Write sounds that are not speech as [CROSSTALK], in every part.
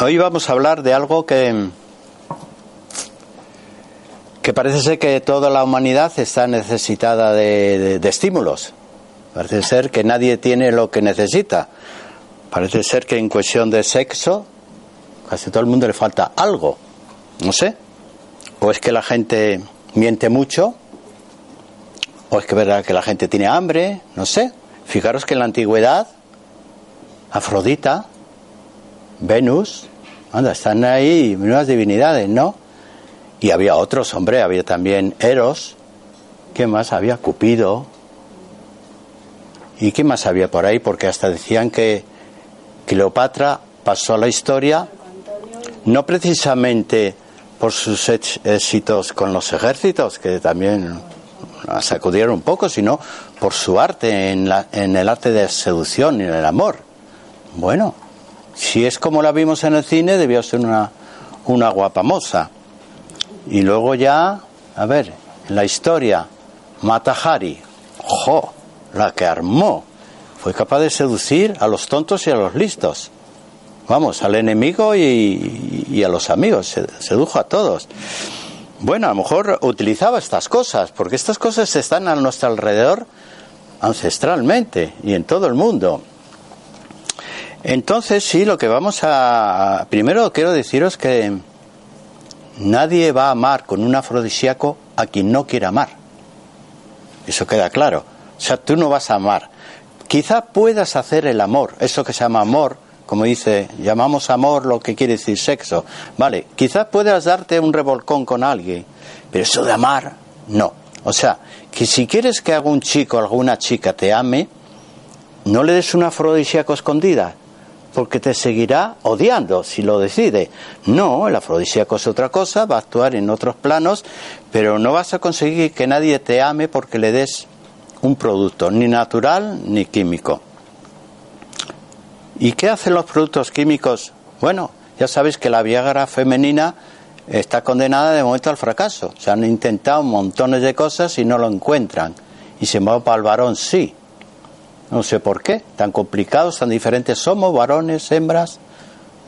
Hoy vamos a hablar de algo que, que parece ser que toda la humanidad está necesitada de, de estímulos. Parece ser que nadie tiene lo que necesita. Parece ser que en cuestión de sexo, casi todo el mundo le falta algo. No sé. O es que la gente miente mucho, o es que verdad que la gente tiene hambre, no sé. Fijaros que en la antigüedad, Afrodita, Venus, anda, están ahí nuevas divinidades, ¿no? Y había otros, hombre, había también Eros, ¿qué más? Había Cupido. ¿Y qué más había por ahí? Porque hasta decían que Cleopatra pasó a la historia no precisamente por sus éxitos con los ejércitos, que también sacudieron un poco, sino por su arte, en, la, en el arte de seducción y en el amor. Bueno, si es como la vimos en el cine, debió ser una, una guapamosa. Y luego ya, a ver, en la historia, Matahari, ¡jo! La que armó. Fue capaz de seducir a los tontos y a los listos. Vamos, al enemigo y, y a los amigos. Sedujo a todos. Bueno, a lo mejor utilizaba estas cosas, porque estas cosas están a nuestro alrededor ancestralmente y en todo el mundo. Entonces, sí, lo que vamos a. Primero quiero deciros que nadie va a amar con un afrodisíaco a quien no quiera amar. Eso queda claro. O sea, tú no vas a amar. Quizá puedas hacer el amor, eso que se llama amor, como dice, llamamos amor lo que quiere decir sexo. Vale, quizás puedas darte un revolcón con alguien, pero eso de amar, no. O sea, que si quieres que algún chico o alguna chica te ame, no le des una afrodisíaco escondida, porque te seguirá odiando si lo decide. No, el afrodisíaco es otra cosa, va a actuar en otros planos, pero no vas a conseguir que nadie te ame porque le des un producto, ni natural ni químico. ¿Y qué hacen los productos químicos? Bueno, ya sabéis que la Viagra femenina está condenada de momento al fracaso. Se han intentado montones de cosas y no lo encuentran. Y sin embargo, para el varón sí. No sé por qué, tan complicados, tan diferentes somos, varones, hembras.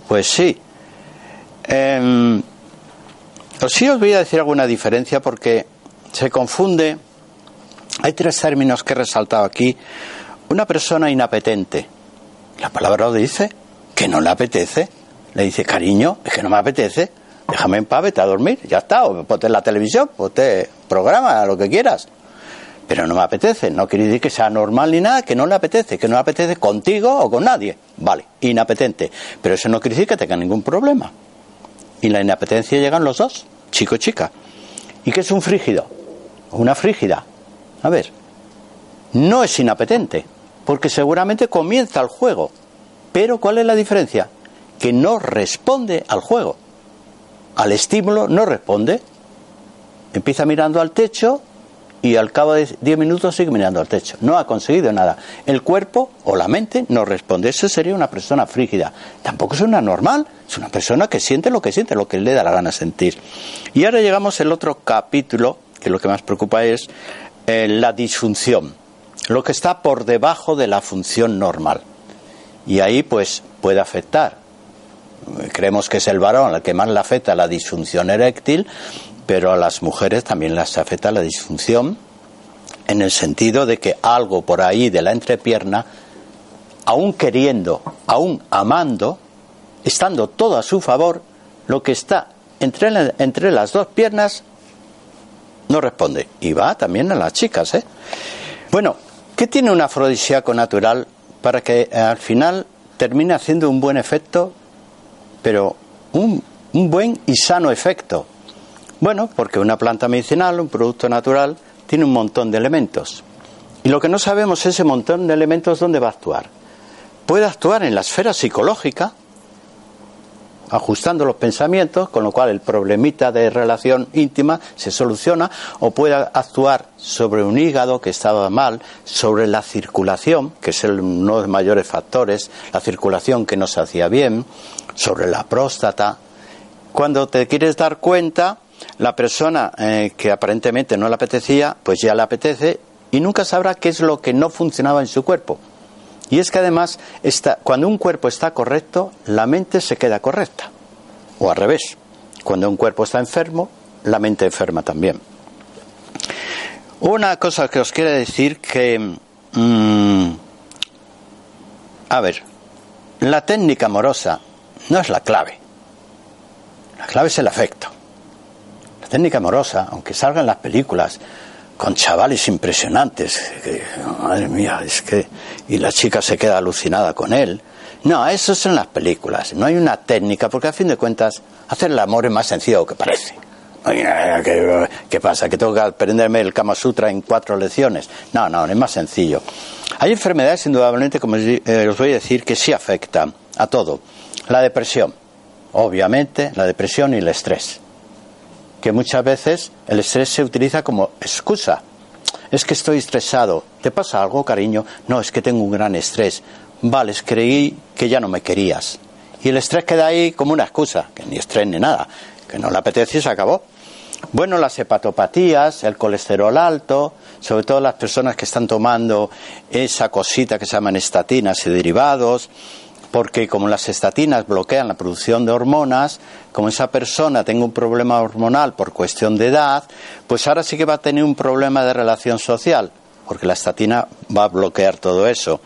Pues sí. Eh, sí os voy a decir alguna diferencia porque se confunde. Hay tres términos que he resaltado aquí. Una persona inapetente. La palabra lo dice, que no le apetece. Le dice, cariño, es que no me apetece. Déjame en paz, vete a dormir. Ya está. O ponte la televisión, ponte programa, lo que quieras pero no me apetece. No quiere decir que sea normal ni nada, que no le apetece, que no le apetece contigo o con nadie. Vale, inapetente. Pero eso no quiere decir que tenga ningún problema. Y la inapetencia llegan los dos, chico chica. ¿Y qué es un frígido? Una frígida. A ver, no es inapetente, porque seguramente comienza el juego. Pero ¿cuál es la diferencia? Que no responde al juego. Al estímulo no responde. Empieza mirando al techo y al cabo de 10 minutos sigue mirando al techo. No ha conseguido nada. El cuerpo o la mente no responde. Eso sería una persona frígida. Tampoco es una normal, es una persona que siente lo que siente, lo que le da la gana sentir. Y ahora llegamos al otro capítulo, que lo que más preocupa es eh, la disfunción, lo que está por debajo de la función normal. Y ahí pues puede afectar. Creemos que es el varón al que más le afecta la disfunción eréctil, pero a las mujeres también las afecta la disfunción en el sentido de que algo por ahí de la entrepierna, aún queriendo, aún amando, estando todo a su favor, lo que está entre, entre las dos piernas no responde. Y va también a las chicas. ¿eh? Bueno, ¿qué tiene un afrodisíaco natural para que al final termine haciendo un buen efecto, pero un, un buen y sano efecto? Bueno, porque una planta medicinal, un producto natural, tiene un montón de elementos. Y lo que no sabemos es ese montón de elementos dónde va a actuar. Puede actuar en la esfera psicológica, ajustando los pensamientos, con lo cual el problemita de relación íntima se soluciona, o puede actuar sobre un hígado que estaba mal, sobre la circulación, que es uno de los mayores factores, la circulación que no se hacía bien, sobre la próstata. Cuando te quieres dar cuenta, la persona eh, que aparentemente no le apetecía, pues ya le apetece y nunca sabrá qué es lo que no funcionaba en su cuerpo. Y es que además, cuando un cuerpo está correcto, la mente se queda correcta. O al revés, cuando un cuerpo está enfermo, la mente enferma también. Una cosa que os quiero decir que... Mm, a ver, la técnica amorosa no es la clave. La clave es el afecto. La técnica amorosa, aunque salgan las películas con chavales impresionantes, madre mía, es que... Y la chica se queda alucinada con él. No, eso son las películas. No hay una técnica, porque a fin de cuentas, hacer el amor es más sencillo que parece. ¿Qué, ¿Qué, pasa? ¿Que tengo que aprenderme el Kama Sutra en cuatro lecciones? No, no, es más sencillo. Hay enfermedades, indudablemente, como eh, os voy a decir, que sí afectan a todo. La depresión, obviamente, la depresión y el estrés. Que muchas veces el estrés se utiliza como excusa. Es que estoy estresado. ¿Te pasa algo, cariño? No, es que tengo un gran estrés. Vale, creí que ya no me querías. Y el estrés queda ahí como una excusa, que ni estrés ni nada, que no le apetece y se acabó. Bueno, las hepatopatías, el colesterol alto, sobre todo las personas que están tomando esa cosita que se llaman estatinas y derivados, porque como las estatinas bloquean la producción de hormonas, como esa persona tenga un problema hormonal por cuestión de edad, pues ahora sí que va a tener un problema de relación social, porque la estatina va a bloquear todo eso.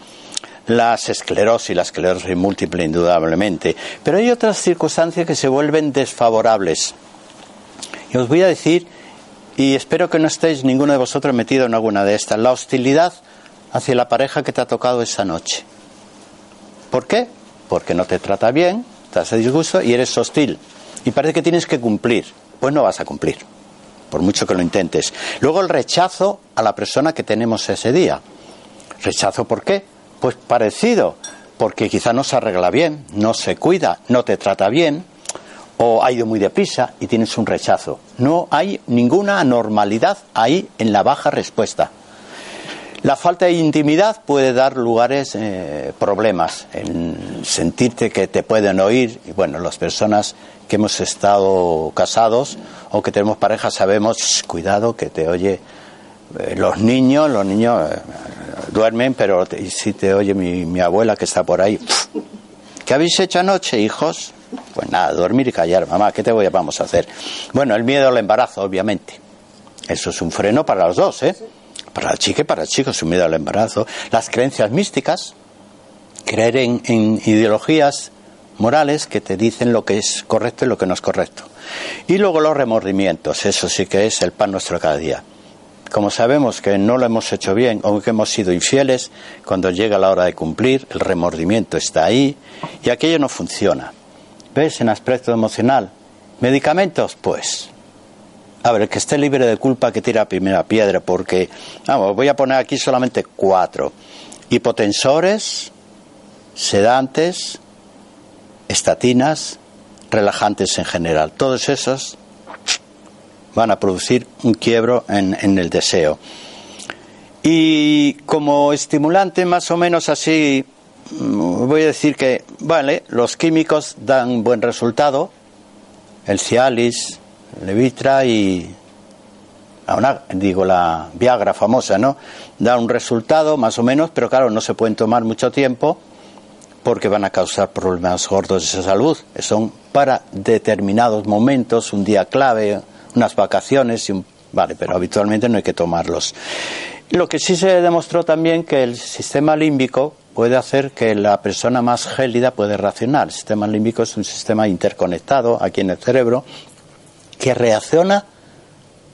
Las esclerosis, la esclerosis múltiple indudablemente, pero hay otras circunstancias que se vuelven desfavorables. Y os voy a decir, y espero que no estéis ninguno de vosotros metido en alguna de estas, la hostilidad hacia la pareja que te ha tocado esa noche. ¿Por qué? Porque no te trata bien, te hace disgusto y eres hostil. Y parece que tienes que cumplir. Pues no vas a cumplir, por mucho que lo intentes. Luego el rechazo a la persona que tenemos ese día. ¿Rechazo por qué? Pues parecido, porque quizá no se arregla bien, no se cuida, no te trata bien, o ha ido muy deprisa y tienes un rechazo. No hay ninguna anormalidad ahí en la baja respuesta. La falta de intimidad puede dar lugares, eh, problemas, en sentirte que te pueden oír. Y bueno, las personas que hemos estado casados o que tenemos pareja sabemos, cuidado, que te oye eh, los niños, los niños eh, duermen, pero si te oye mi, abuela que está por ahí, ¿qué habéis hecho anoche, hijos? Pues nada, dormir y callar, mamá, ¿qué te voy a, vamos a hacer? Bueno, el miedo al embarazo, obviamente. Eso es un freno para los dos, ¿eh? Para la chica y para el chico, su miedo al embarazo. Las creencias místicas, creer en, en ideologías morales que te dicen lo que es correcto y lo que no es correcto. Y luego los remordimientos, eso sí que es el pan nuestro cada día. Como sabemos que no lo hemos hecho bien o que hemos sido infieles, cuando llega la hora de cumplir, el remordimiento está ahí y aquello no funciona. ¿Ves? En aspecto emocional. ¿Medicamentos? Pues. A ver, el que esté libre de culpa que tira primera piedra, porque, vamos, voy a poner aquí solamente cuatro. Hipotensores, sedantes, estatinas, relajantes en general. Todos esos van a producir un quiebro en, en el deseo. Y como estimulante más o menos así Mm, voy a decir que, vale, los químicos dan buen resultado, el Cialis, Levitra y, digo, la Viagra famosa, ¿no? Da un resultado más o menos, pero claro, no se pueden tomar mucho tiempo porque van a causar problemas gordos de salud. Son para determinados momentos, un día clave, unas vacaciones, y vale, pero habitualmente no hay que tomarlos. Lo que sí se demostró también que el sistema límbico puede hacer que la persona más gélida puede reaccionar. El sistema límbico es un sistema interconectado aquí en el cerebro que reacciona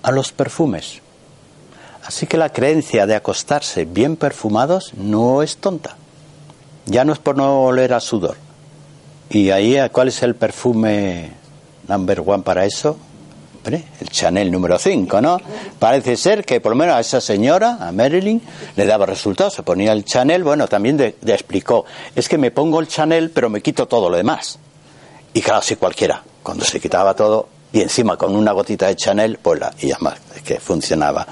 a los perfumes. Así que la creencia de acostarse bien perfumados no es tonta. Ya no es por no oler a sudor. Y ahí, ¿cuál es el perfume number one para eso? el Chanel número 5, ¿no? Parece ser que por lo menos a esa señora, a Marilyn, le daba resultados. Se ponía el Chanel, bueno, también le, explicó, es que me pongo el Chanel, pero me quito todo lo demás. Y claro, si cualquiera, cuando se quitaba todo, y encima con una gotita de Chanel, pues y además, es que funcionaba.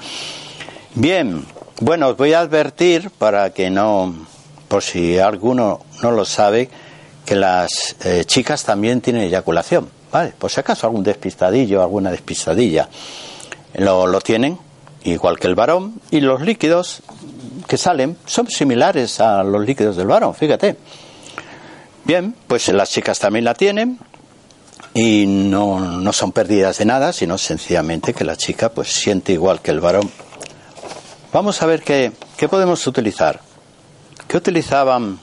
Bien, bueno, os voy a advertir para que no, por si alguno no lo sabe, que las eh, chicas también tienen eyaculación. Por si acaso algún despistadillo, alguna despistadilla, lo, lo tienen igual que el varón, y los líquidos que salen son similares a los líquidos del varón, fíjate. Bien, pues las chicas también la tienen y no, no son pérdidas de nada, sino sencillamente que la chica pues siente igual que el varón. Vamos a ver qué, qué podemos utilizar. ¿Qué utilizaban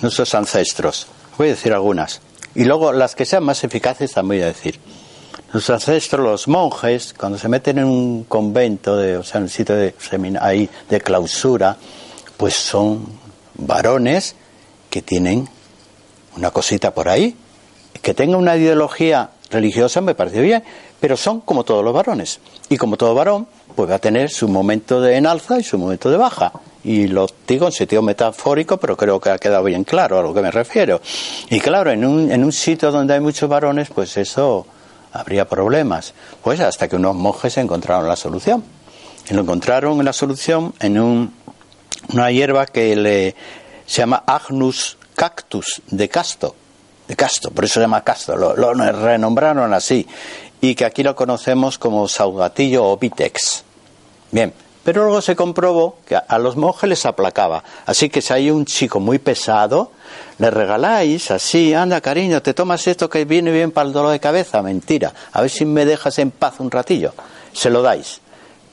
nuestros ancestros? Voy a decir algunas. Y luego las que sean más eficaces también voy a decir. Nuestros ancestros, los monjes, cuando se meten en un convento, de, o sea, en un sitio de, ahí, de clausura, pues son varones que tienen una cosita por ahí. Que tenga una ideología religiosa me parece bien, pero son como todos los varones. Y como todo varón, pues va a tener su momento de enalza y su momento de baja. Y lo digo en sentido metafórico, pero creo que ha quedado bien claro a lo que me refiero. Y claro, en un, en un sitio donde hay muchos varones, pues eso habría problemas. Pues hasta que unos monjes encontraron la solución. Y lo encontraron la solución en una hierba que le, se llama Agnus cactus de casto. De casto, por eso se llama casto, lo, lo renombraron así. Y que aquí lo conocemos como saugatillo o vitex. Bien, pero luego se comprobó que a los monjes les aplacaba. Así que si hay un chico muy pesado, le regaláis así, anda cariño, te tomas esto que viene bien para el dolor de cabeza, mentira, a ver si me dejas en paz un ratillo, se lo dais.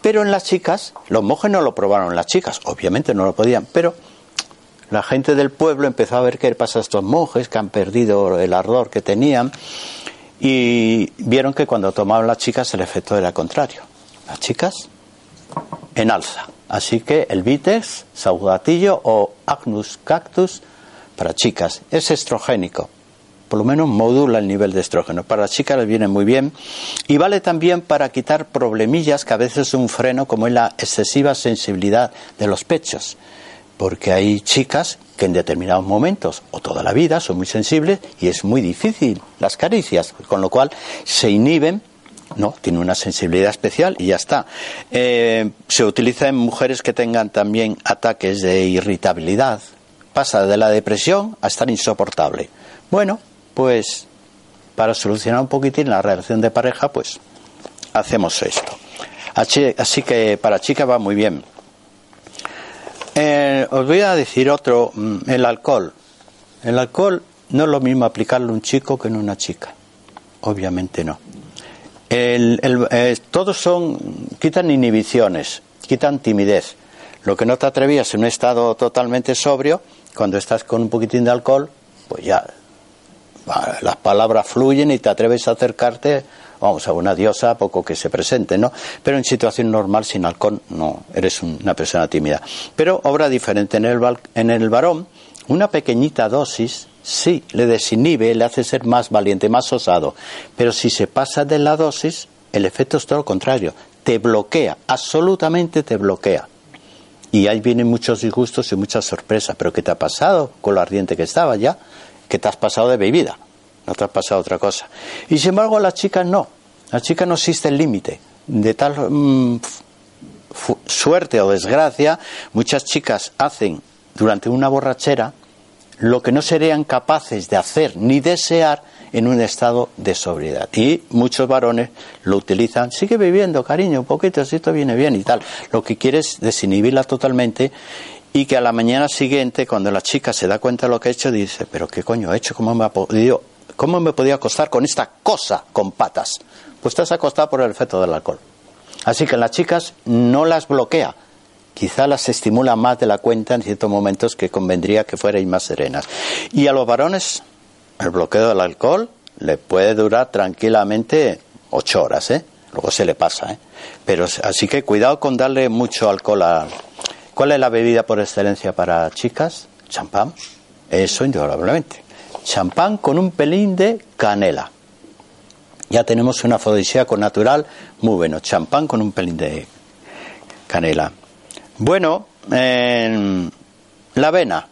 Pero en las chicas, los monjes no lo probaron, las chicas obviamente no lo podían, pero la gente del pueblo empezó a ver qué pasa a estos monjes que han perdido el ardor que tenían y vieron que cuando tomaban las chicas el efecto era contrario. Las chicas en alza. Así que el vitex, saudatillo o agnus cactus para chicas. Es estrogénico, por lo menos modula el nivel de estrógeno. Para las chicas les viene muy bien y vale también para quitar problemillas que a veces es un freno, como es la excesiva sensibilidad de los pechos. Porque hay chicas que en determinados momentos o toda la vida son muy sensibles y es muy difícil las caricias, con lo cual se inhiben no, tiene una sensibilidad especial y ya está. Eh, se utiliza en mujeres que tengan también ataques de irritabilidad, pasa de la depresión a estar insoportable. Bueno, pues para solucionar un poquitín la relación de pareja, pues hacemos esto. Así, que para chicas va muy bien. Eh, os voy a decir otro, mm, el alcohol. El alcohol no es lo mismo aplicarlo a un chico que en una chica. Obviamente no. Eh, todos son, quitan inhibiciones, quitan timidez. Lo que no te atrevías en un estado totalmente sobrio, cuando estás con un poquitín de alcohol, pues ya las palabras fluyen y te atreves a acercarte, vamos, a una diosa, poco que se presente, ¿no? Pero en situación normal, sin alcohol, no, eres una persona tímida. Pero obra diferente en el, en el varón, una pequeñita dosis sí le desinhibe, le hace ser más valiente, más osado. Pero si se pasa de la dosis, el efecto es todo lo contrario, te bloquea, absolutamente te bloquea. Y ahí vienen muchos disgustos y muchas sorpresas. Pero ¿qué te ha pasado con lo ardiente que estaba ya? Que te has pasado de bebida, no te has pasado otra cosa. Y sin embargo, a las chicas no. A las chicas no existe el límite. De tal mm, suerte o desgracia, muchas chicas hacen durante una borrachera lo que no serían capaces de hacer ni desear en un estado de sobriedad. Y muchos varones lo utilizan, sigue viviendo, cariño, un poquito, si esto viene bien y tal. Lo que quiere es desinhibirla totalmente y que a la mañana siguiente, cuando la chica se da cuenta de lo que ha hecho, dice, pero qué coño he hecho, cómo me ha podido, cómo me podía acostar con esta cosa con patas. Pues estás acostado por el efecto del alcohol. Así que las chicas no las bloquea, quizá las estimula más de la cuenta en ciertos momentos que convendría que fueran más serenas. Y a los varones el bloqueo del alcohol le puede durar tranquilamente ocho horas, ¿eh? Luego se le pasa, ¿eh? Pero así que cuidado con darle mucho alcohol a. ¿Cuál es la bebida por excelencia para chicas? Champán. Eso indudablemente. Champán con un pelín de canela. Ya tenemos un afrodisíaco natural muy bueno. Champán con un pelín de canela. Bueno, la avena.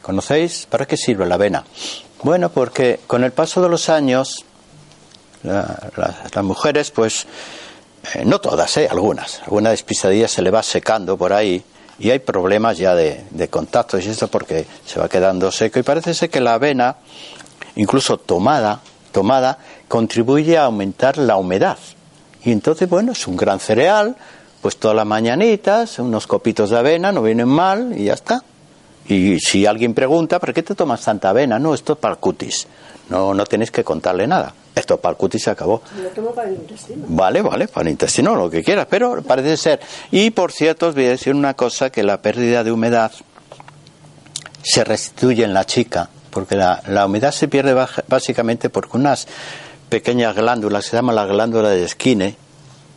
¿Conocéis? ¿Para qué sirve la avena? Bueno, porque con el paso de los años, las mujeres, pues, eh, no todas, eh, algunas, alguna despisadilla se le va secando por ahí y hay problemas ya de, de contactos y esto porque se va quedando seco y parece ser que la avena, incluso tomada, tomada, contribuye a aumentar la humedad Y entonces, bueno, es un gran cereal, pues todas las mañanitas, unos copitos de avena, no vienen mal y ya está. Y si alguien pregunta, ¿por qué te tomas tanta avena? No, esto es para cutis. No, no tienes que contarle nada. Esto para el cutis se acabó. Lo tomo para el intestino. Vale, vale, para el intestino, lo que quieras, pero parece ser. Y por cierto, os voy a decir una cosa, que la pérdida de humedad se restituye en la chica, porque la, la humedad se pierde baja- básicamente porque unas pequeñas glándulas, se llama la glándula de Skine,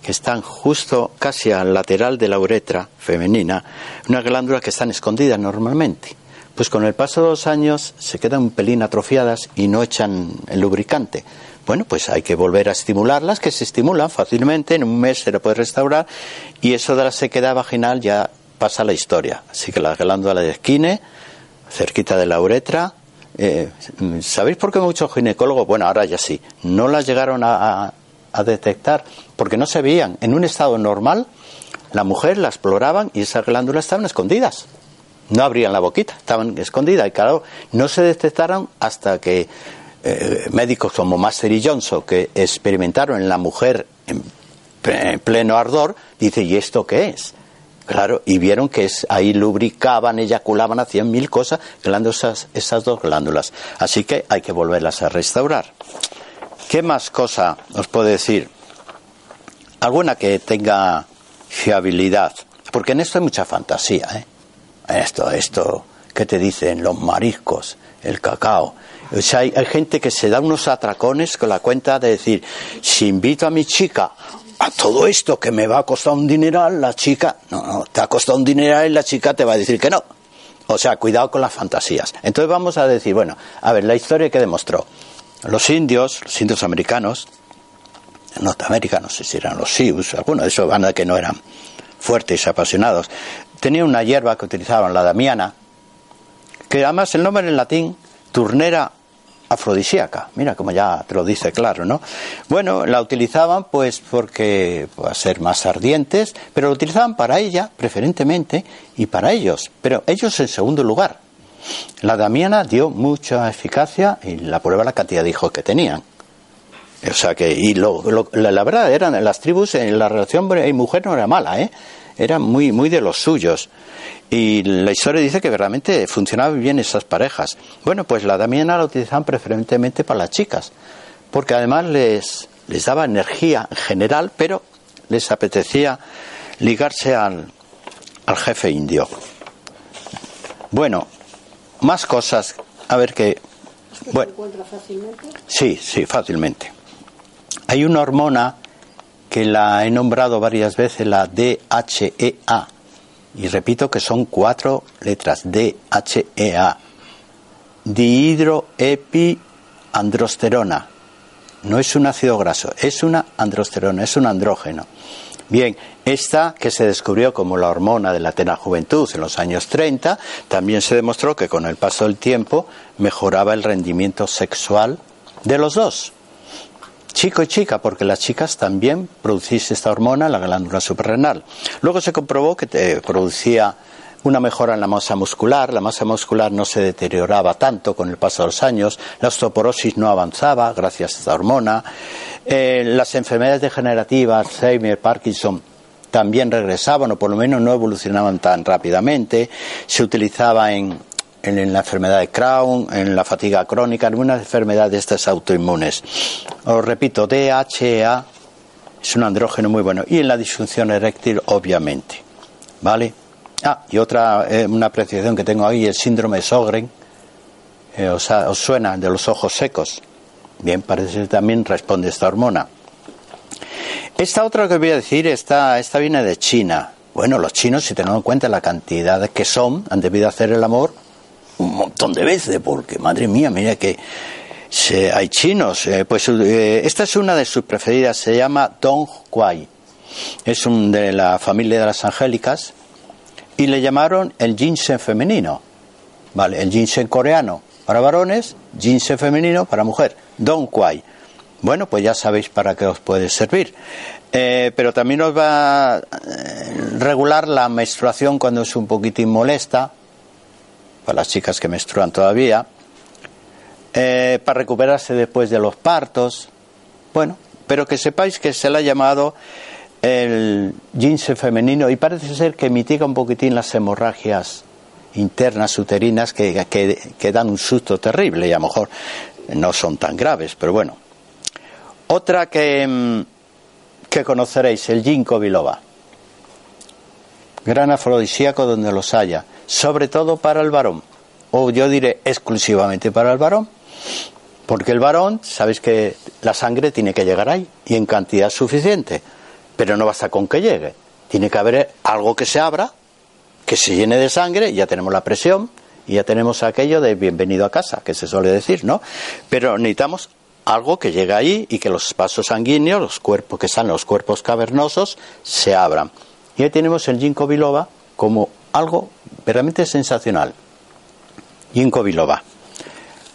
que están justo casi al lateral de la uretra femenina, unas glándulas que están escondidas normalmente. Pues con el paso de los años se quedan un pelín atrofiadas y no echan el lubricante. Bueno, pues hay que volver a estimularlas, que se estimulan fácilmente, en un mes se la puede restaurar y eso de la sequedad vaginal ya pasa a la historia. Así que la glándula de Skine, cerquita de la uretra, eh, ¿sabéis por qué muchos ginecólogos, bueno, ahora ya sí, no las llegaron a, a- a detectar porque no se veían? En un estado normal, la mujer la exploraban y esas glándulas estaban escondidas. No abrían la boquita, estaban escondidas y claro, no se detectaron hasta que eh, médicos como Master y Johnson, que experimentaron en la mujer en, pleno ardor, dice, ¿y esto qué es? Claro, y vieron que es, ahí lubricaban, eyaculaban, hacían mil cosas, glando esas, esas dos glándulas. Así que hay que volverlas a restaurar. ¿Qué más cosa os puedo decir? Alguna que tenga fiabilidad. Porque en esto hay mucha fantasía, ¿eh? Esto, esto, ¿qué te dicen? Los mariscos, el cacao. O sea, hay, gente que se da unos atracones con la cuenta de decir, si invito a mi chica a todo esto que me va a costar un dineral, la chica, no, no, te ha costado un dineral y la chica te va a decir que no. O sea, cuidado con las fantasías. Entonces vamos a decir, bueno, a ver, la historia que demostró. Los indios, los indios americanos, en Norteamérica, no sé si eran los Sioux, algunos de esos bandas que no eran fuertes apasionados, tenían una hierba que utilizaban, la damiana, que además el nombre en latín, turnera afrodisíaca, mira como ya te lo dice claro, ¿no? Bueno, la utilizaban pues porque para ser más ardientes, pero lo utilizaban para ella preferentemente y para ellos, pero ellos en segundo lugar. La damiana dio mucha eficacia y la prueba la cantidad de hijos que tenían. O sea que, y lo, la, verdad, eran las tribus, en la relación y mujer no era mala, ¿eh? Era muy, muy de los suyos. Y la historia dice que verdaderamente funcionaban bien esas parejas. Bueno, pues la damiana la utilizaban preferentemente para las chicas, porque además les, les daba energía en general, pero les apetecía ligarse al, al jefe indio. Bueno, más cosas. A ver qué. ¿Se Bueno. encuentra fácilmente? Sí, sí, fácilmente. Hay una hormona que la he nombrado varias veces, la DHEA. Y repito que son cuatro letras, DHEA. Dihidroepiandrosterona. No es un ácido graso, es una androsterona, es un andrógeno. Bien, esta que se descubrió como la hormona de la tena juventud en los años 30, también se demostró que con el paso del tiempo mejoraba el rendimiento sexual de los dos, chico y chica, porque las chicas también producís esta hormona en la glándula suprarrenal. Luego se comprobó que te producía una mejora en la masa muscular, la masa muscular no se deterioraba tanto con el paso de los años, la osteoporosis no avanzaba gracias a esta hormona, eh, las enfermedades degenerativas, Alzheimer, Parkinson, también regresaban o por lo menos no evolucionaban tan rápidamente, se utilizaba en, en, la enfermedad de Crohn, en la fatiga crónica, en algunas enfermedades de estas autoinmunes. Os repito, DHEA es un andrógeno muy bueno y en la disfunción eréctil obviamente. ¿Vale? Ah, y otra, eh, una apreciación que tengo ahí, el síndrome de Sjögren. Eh, os, os suena de los ojos secos. Bien, parece que también responde esta hormona. Esta otra que voy a decir, esta, esta viene de China. Bueno, los chinos, si tenemos en cuenta la cantidad que son, han debido hacer el amor un montón de veces, porque madre mía, mira que se- hay chinos. Eh, pues eh, esta es una de sus preferidas, se llama Dong Quai. Es un de la familia de las angélicas y le llamaron el ginseng femenino. Vale, el ginseng coreano para varones, ginseng femenino para mujer, Dong Quai. Bueno, pues ya sabéis para qué os puede servir. Eh, pero también os va a regular la menstruación cuando es un poquitín molesta, para las chicas que menstruan todavía, eh, para recuperarse después de los partos. Bueno, pero que sepáis que se le ha llamado el ginse femenino y parece ser que mitiga un poquitín las hemorragias internas uterinas que, que, dan un susto terrible y a lo mejor no son tan graves, pero bueno. Otra que, mm, que conoceréis, el ginkgo biloba. Gran afrodisíaco donde los haya, sobre todo para el varón, o yo diré exclusivamente para el varón, porque el varón, sabéis que la sangre tiene que llegar ahí y en cantidad suficiente, pero no basta con que llegue, tiene que haber algo que se abra que se llene de sangre, ya tenemos la presión y ya tenemos aquello de bienvenido a casa, que se suele decir, ¿no? Pero necesitamos algo que llegue ahí y que los vasos sanguíneos, los cuerpos que están los cuerpos cavernosos, se abran. Y ahí tenemos el ginkgo biloba como algo realmente sensacional. Ginkgo biloba,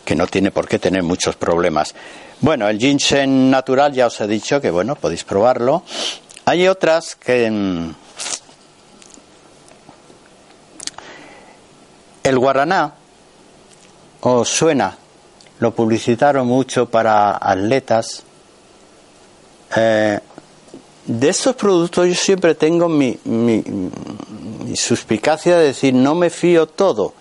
que no tiene por qué tener muchos problemas. Bueno, el ginseng natural ya os he dicho que bueno, podéis probarlo. Hay otras que mm, El guaraná, os suena, lo publicitaron mucho para atletas. Eh, de estos productos yo siempre tengo mi, mi, suspicacia de decir no me fío todo.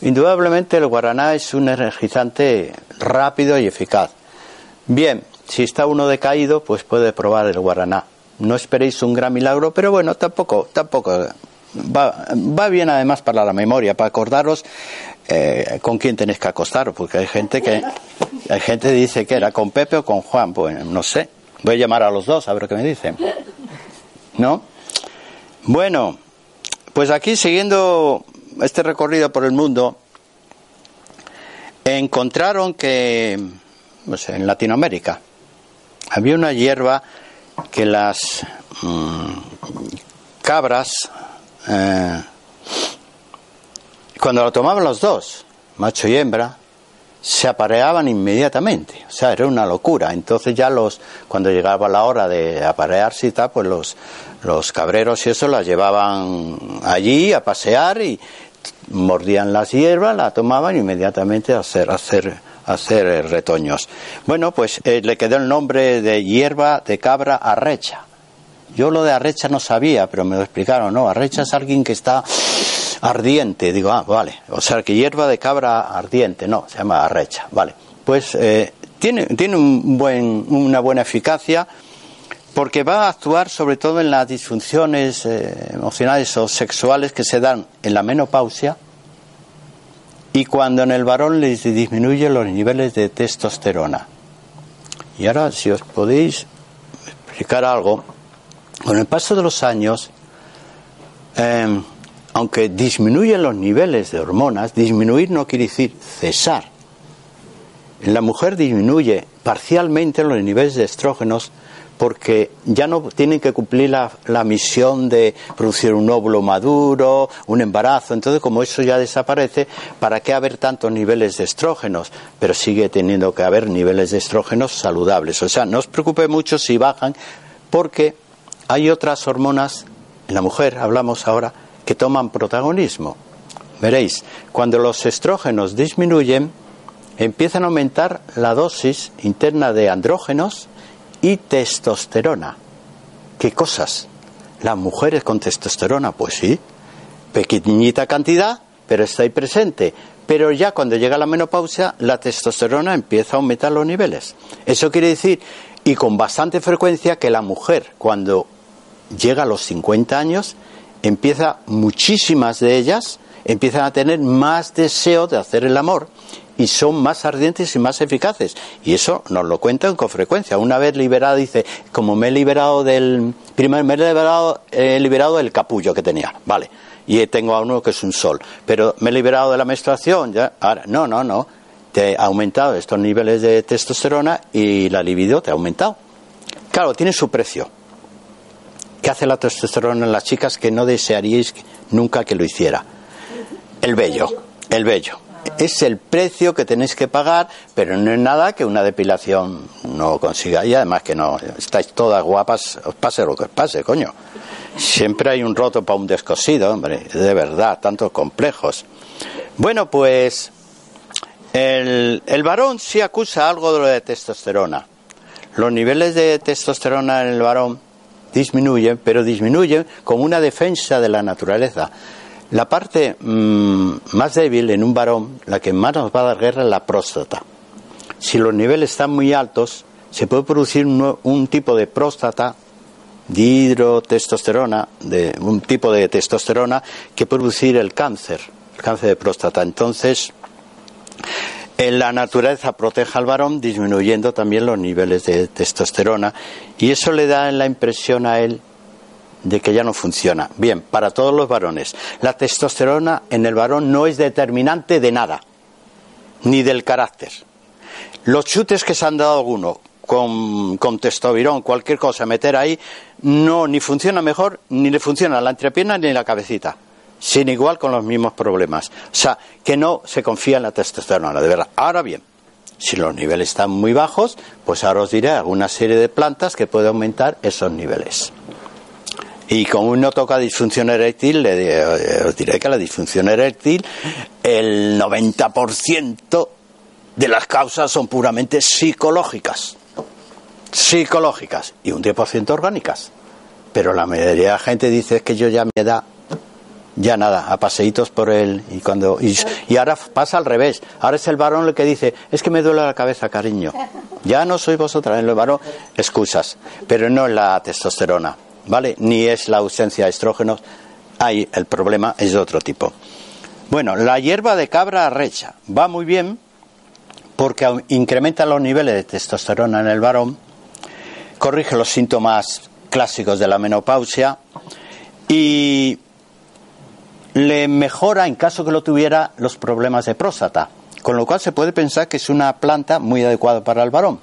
Indudablemente el guaraná es un energizante rápido y eficaz. Bien, si está uno decaído, pues puede probar el guaraná. No esperéis un gran milagro, pero bueno, tampoco, tampoco va, va bien además para la memoria, para acordaros eh, con quién tenéis que acostaros, porque hay gente que hay gente dice que era con Pepe o con Juan, pues no sé. Voy a llamar a los dos a ver qué me dicen. ¿No? Bueno, pues aquí siguiendo este recorrido por el mundo, encontraron que en Latinoamérica había una hierba que las mm, cabras eh, cuando lo tomaban los dos, macho y hembra, se apareaban inmediatamente. O sea, era una locura. Entonces ya los, cuando llegaba la hora de aparearse y tal, pues los, los cabreros y eso las llevaban allí a pasear y mordían las hierbas, la tomaban inmediatamente a hacer, hacer, hacer retoños. Bueno, pues eh, le quedó el nombre de hierba de cabra arrecha. Yo lo de arrecha no sabía, pero me lo explicaron. No, arrecha es alguien que está ardiente. Digo, ah, vale. O sea, que hierba de cabra ardiente. No, se llama arrecha. Vale. Pues eh, tiene, tiene un buen, una buena eficacia porque va a actuar sobre todo en las disfunciones eh, emocionales o sexuales que se dan en la menopausia y cuando en el varón les disminuye los niveles de testosterona. Y ahora, si os podéis explicar algo, con el paso de los años, em, aunque disminuyen los niveles de hormonas, disminuir no quiere decir cesar. En la mujer disminuye parcialmente los niveles de estrógenos porque ya no tienen que cumplir la, la, misión de producir un óvulo maduro, un embarazo. Entonces, como eso ya desaparece, ¿para qué haber tantos niveles de estrógenos? Pero sigue teniendo que haber niveles de estrógenos saludables. O sea, no os preocupe mucho si bajan, porque hay otras hormonas, en la mujer hablamos ahora, que toman protagonismo. Veréis, cuando los estrógenos disminuyen, empiezan a aumentar la dosis interna de andrógenos y testosterona. ¿Qué cosas? Las mujeres con testosterona, pues sí, pequeñita cantidad, pero está ahí presente. Pero ya cuando llega la menopausia, la testosterona empieza a aumentar los niveles. Eso quiere decir, y con bastante frecuencia, que la mujer, cuando llega a los 50 años, empieza muchísimas de ellas empiezan a tener más deseo de hacer el amor y son más ardientes y más eficaces. Y eso nos lo cuentan con frecuencia. Una vez liberada, dice, como me he liberado del. Primero me he liberado, he liberado del capullo que tenía, vale. Y tengo a uno que es un sol. Pero me he liberado de la menstruación, ya. Ahora, no, no, no. Te ha aumentado estos niveles de testosterona y la libido te ha aumentado. Claro, tiene su precio. ¿Qué hace la testosterona en las chicas que no desearíais nunca que lo hiciera? El vello, el vello. Es el precio que tenéis que pagar, pero no es nada que una depilación no consiga. Y además que no, estáis todas guapas, os pase lo que os pase, coño. Siempre hay un roto para un descosido, hombre, de verdad, tantos complejos. Bueno, pues el, el varón sí acusa algo de lo de testosterona. los niveles de testosterona en el varón disminuyen, pero disminuyen como una defensa de la naturaleza. La parte mm, más débil en un varón, la que más nos va a dar guerra es la próstata. Si los niveles están muy altos, se puede producir un, tipo de próstata dihidrotestosterona, de un tipo de testosterona que puede producir el cáncer, el cáncer de próstata. Entonces, en la naturaleza protege al varón disminuyendo también los niveles de testosterona y eso le da la impresión a él de que ya no funciona. Bien, para todos los varones, la testosterona en el varón no es determinante de nada, ni del carácter. Los chutes que se han dado algunos con, con cualquier cosa, meter ahí, no ni funciona mejor, ni le funciona la entrepierna ni la cabecita sin igual con los mismos problemas. O sea, que no se confía en la testosterona, de verdad. Ahora bien, si los niveles están muy bajos, pues ahora os diré alguna serie de plantas que pueden aumentar esos niveles. Y como uno toca disfunción eréctil, le, eh, os diré que la disfunción eréctil, el 90% de las causas son puramente psicológicas. Psicológicas y un 10% orgánicas. Pero la mayoría de la gente dice que yo ya me da ya nada, a paseitos por él y cuando y, ahora pasa al revés, ahora es el varón el que dice, es que me duele la cabeza, cariño. Ya no soy vosotras, el varón excusas, pero no la testosterona, ¿vale? Ni es la ausencia de estrógenos, ahí el problema es de otro tipo. Bueno, la hierba de cabra recha va muy bien porque incrementa los niveles de testosterona en el varón, corrige los síntomas clásicos de la menopausia y le mejora, en caso que lo tuviera, los problemas de próstata. Con lo cual se puede pensar que es una planta muy adecuada para el varón.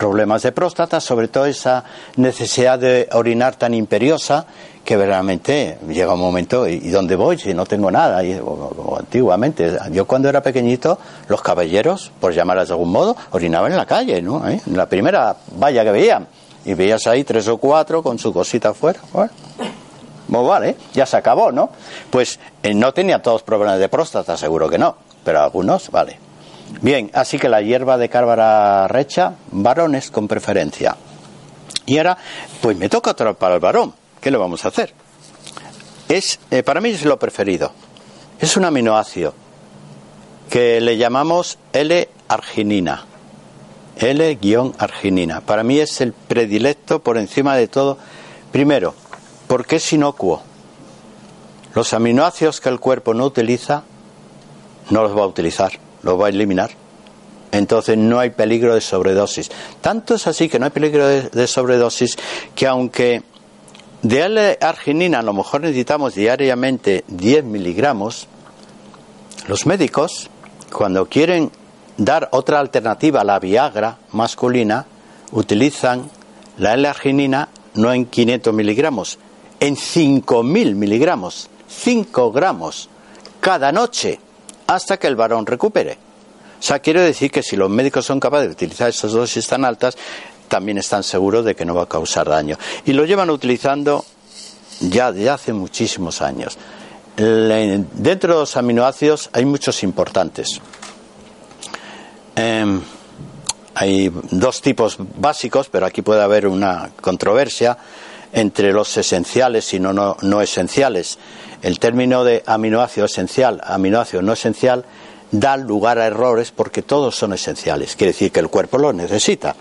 Problemas de próstata, sobre todo esa necesidad de orinar tan imperiosa que verdaderamente llega un momento, ¿y dónde voy si no tengo nada? Y, antiguamente, yo cuando era pequeñito, los caballeros, por llamarlas de algún modo, orinaban en la calle, ¿no? ¿Eh? En la primera valla que veían. Y veías ahí tres o cuatro con su cosita afuera. Bueno vale, ya se acabó, ¿no? Pues eh, no tenía todos problemas de próstata, seguro que no, pero algunos, vale. Bien, así que la hierba de cárbara recha, varones con preferencia. Y ahora, pues me toca otra para el varón. ¿Qué le vamos a hacer? Es, eh, para mí es lo preferido. Es un aminoácido que le llamamos L-arginina. L-arginina. Para mí es el predilecto por encima de todo. Primero, porque es inocuo. Los aminoácidos que el cuerpo no utiliza, no los va a utilizar, los va a eliminar. Entonces no hay peligro de sobredosis. Tanto es así que no hay peligro de, sobredosis que aunque de L-arginina a lo mejor necesitamos diariamente 10 miligramos, los médicos, cuando quieren dar otra alternativa a la Viagra masculina, utilizan la L-arginina no en 500 miligramos, en 5.000 miligramos, 5 gramos cada noche, hasta que el varón recupere. O sea, quiero decir que si los médicos son capaces de utilizar esas dosis tan altas, también están seguros de que no va a causar daño. Y lo llevan utilizando ya de hace muchísimos años. Dentro de los aminoácidos hay muchos importantes. Em, hay dos tipos básicos, pero aquí puede haber una controversia entre los esenciales y no, no, esenciales. El término de aminoácido esencial, aminoácido no esencial, da lugar a errores porque todos son esenciales. Quiere decir que el cuerpo lo necesita.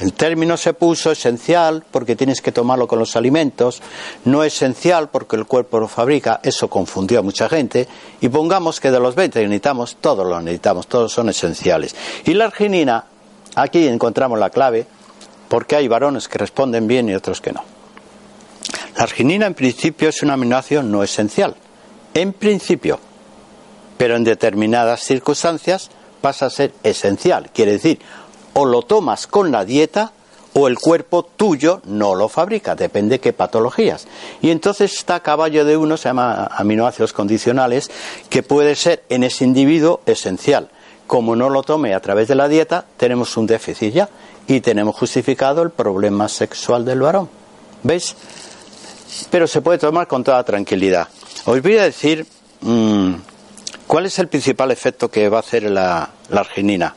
El término se puso esencial porque tienes que tomarlo con los alimentos, no esencial porque el cuerpo lo fabrica, eso confundió a mucha gente, y pongamos que de los 20 necesitamos, todos los necesitamos, todos son esenciales. Y la arginina, aquí encontramos la clave, porque hay varones que responden bien y otros que no. La arginina en principio es un aminoácido no esencial, en principio, pero en determinadas circunstancias pasa a ser esencial. Quiere decir, o lo tomas con la dieta o el cuerpo tuyo no lo fabrica, depende de qué patologías. Y entonces está a caballo de uno, se llama aminoácidos condicionales, que puede ser en ese individuo esencial. Como no lo tome a través de la dieta, tenemos un déficit ya y tenemos justificado el problema sexual del varón. ¿Veis? Pero se puede tomar con toda tranquilidad. Os voy a decir mm, cuál es el principal efecto que va a hacer la, arginina.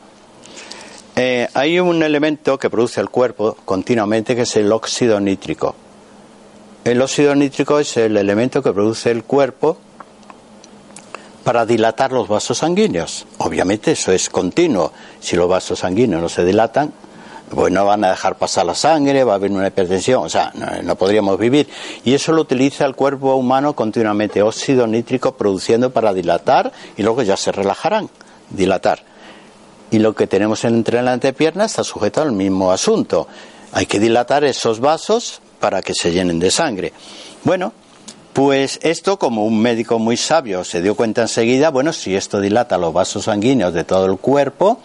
eh, hay un elemento que produce el cuerpo continuamente que es el óxido nítrico. El óxido nítrico es el elemento que produce el cuerpo para dilatar los vasos sanguíneos. Obviamente eso es continuo. Si los vasos sanguíneos no se dilatan, pues no van a dejar pasar la sangre, va a haber una hipertensión, o sea, no, podríamos vivir. Y eso lo utiliza el cuerpo humano continuamente, óxido nítrico produciendo para dilatar y luego ya se relajarán, dilatar. Y lo que tenemos entre la antepierna está sujeto al mismo asunto. Hay que dilatar esos vasos para que se llenen de sangre. Bueno, pues esto, como un médico muy sabio se dio cuenta enseguida, bueno, si esto dilata los vasos sanguíneos de todo el cuerpo,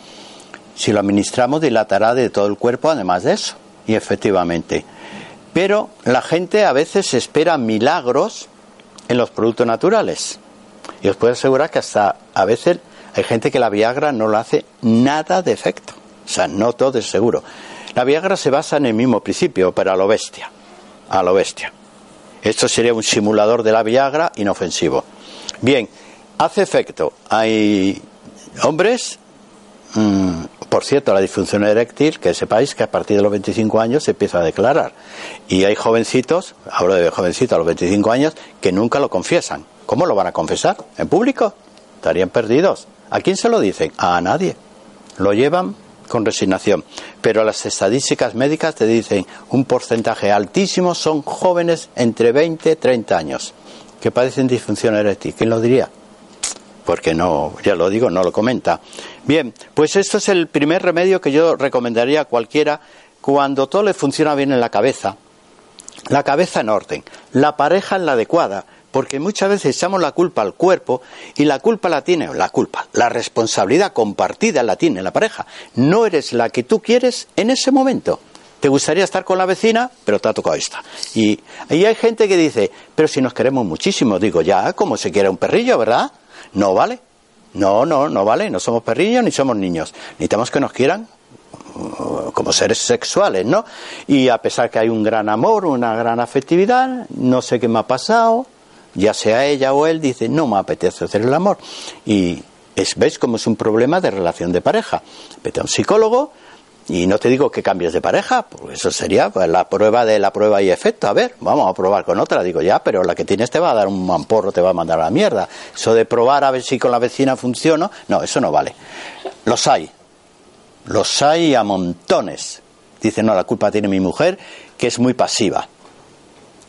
si lo administramos dilatará de todo el cuerpo además de eso. Y efectivamente. Pero la gente a veces espera milagros en los productos naturales. Y os puedo asegurar que hasta a veces hay gente que la Viagra no lo hace nada de efecto. O sea, no todo es seguro. La Viagra se basa en el mismo principio, pero a lo bestia. A lo bestia. Esto sería un simulador de la Viagra inofensivo. Bien, hace efecto. Hay hombres, mm, por cierto, la disfunción eréctil, que sepáis que a partir de los 25 años se empieza a declarar. Y hay jovencitos, hablo de jovencitos a los 25 años, que nunca lo confiesan. ¿Cómo lo van a confesar? ¿En público? Estarían perdidos. ¿A quién se lo dicen? A nadie. Lo llevan con resignación. Pero las estadísticas médicas te dicen un porcentaje altísimo son jóvenes entre 20 y 30 años que padecen disfunción eréctil. ¿Quién lo diría? Porque no, ya lo digo, no lo comenta. Bien, pues esto es el primer remedio que yo recomendaría a cualquiera cuando todo le funciona bien en la cabeza. La cabeza en orden, la pareja en la adecuada, porque muchas veces echamos la culpa al cuerpo y la culpa la tiene, la culpa, la responsabilidad compartida la tiene la pareja. No eres la que tú quieres en ese momento. Te gustaría estar con la vecina, pero te ha tocado esta. Y, ahí hay gente que dice, pero si nos queremos muchísimo, digo, ya, como se quiere un perrillo, ¿verdad? No vale. No, no, no vale. No somos perrillos ni somos niños. Necesitamos que nos quieran uh, como seres sexuales, ¿no? Y a pesar que hay un gran amor, una gran afectividad, no sé qué me ha pasado, ya sea ella o él, dice, no me apetece hacer el amor. Y es, ves cómo es un problema de relación de pareja. Vete a un psicólogo y no te digo que cambies de pareja, porque eso sería pues, la prueba de la prueba y efecto. A ver, vamos a probar con otra. Digo, ya, pero la que tienes te va a dar un mamporro, te va a mandar a la mierda. Eso de probar a ver si con la vecina funciona, no, eso no vale. Los hay. Los hay a montones. Dicen, no, la culpa tiene mi mujer, que es muy pasiva.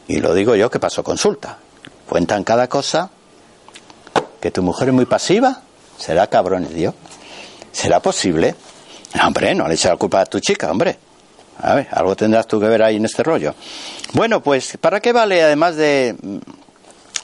Y lo digo yo que paso consulta cuentan cada cosa, que tu mujer es muy pasiva, será cabrón Dios. ¿Será posible? Hombre, no le eches la culpa a tu chica, hombre. A ver, algo tendrás tú que ver ahí en este rollo. Bueno, pues, ¿para qué vale además de... Mm,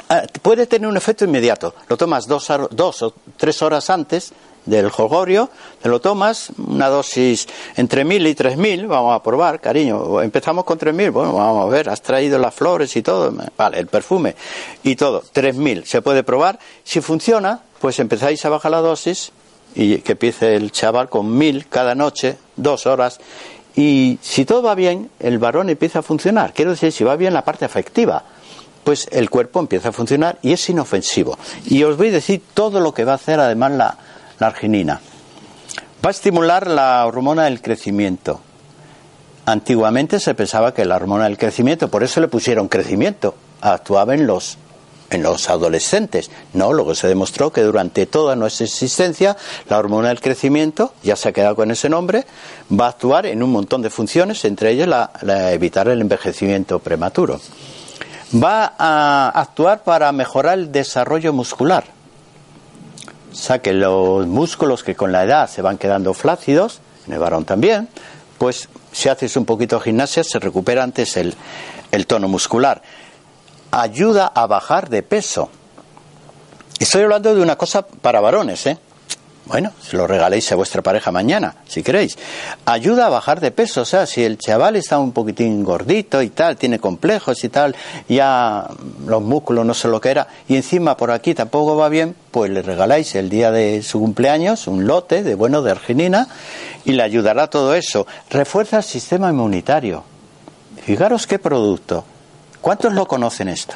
ah, puede tener un efecto inmediato. Lo tomas dos, dos o tres horas antes del jolgorio, te lo tomas, una dosis entre mil y tres mil, vamos a probar, cariño, empezamos con tres mil, bueno, vamos a ver, has traído las flores y todo, vale, el perfume y todo, tres mil, se puede probar, si funciona, pues empezáis a bajar la dosis y que empiece el chaval con mil cada noche, dos horas, y si todo va bien, el varón empieza a funcionar, quiero decir, si va bien la parte afectiva, pues el cuerpo empieza a funcionar y es inofensivo. Y os voy a decir todo lo que va a hacer además la, arginina. Va a estimular la hormona del crecimiento. Antiguamente se pensaba que la hormona del crecimiento, por eso le pusieron crecimiento, actuaba en los en los adolescentes. No, que se demostró que durante toda nuestra existencia la hormona del crecimiento, ya se ha quedado con ese nombre, va a actuar en un montón de funciones, entre ellas la evitar el envejecimiento prematuro. Va a actuar para mejorar el desarrollo muscular o sea que los músculos que con la edad se van quedando flácidos, en el varón también, pues si haces un poquito de gimnasia se recupera antes el, el tono muscular. Ayuda a bajar de peso. Estoy hablando de una cosa para varones, ¿eh? Bueno, se lo regaléis a vuestra pareja mañana, si queréis. Ayuda a bajar de peso, o sea, si el chaval está un poquitín gordito y tal, tiene complejos y tal, ya los músculos no sé lo que era, y encima por aquí tampoco va bien, pues le regaláis el día de su cumpleaños un lote de bueno de arginina y le ayudará todo eso. Refuerza el sistema inmunitario. Fijaros qué producto. ¿Cuántos lo conocen esto?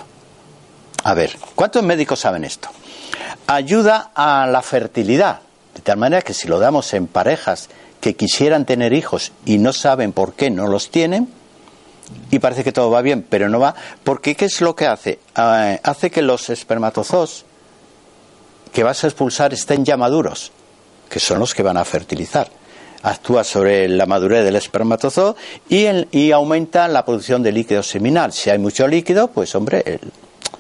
A ver, ¿cuántos médicos saben esto? Ayuda a la fertilidad de tal manera que si lo damos en parejas que quisieran tener hijos y no saben por qué no los tienen, y parece que todo va bien, pero no va, porque ¿qué es lo que hace? Ah, hace que los espermatozoos que vas a expulsar estén ya maduros, que son los que van a fertilizar. Actúa sobre la madurez del espermatozoo y, aumenta la producción de líquido seminal. Si hay mucho líquido, pues hombre, el,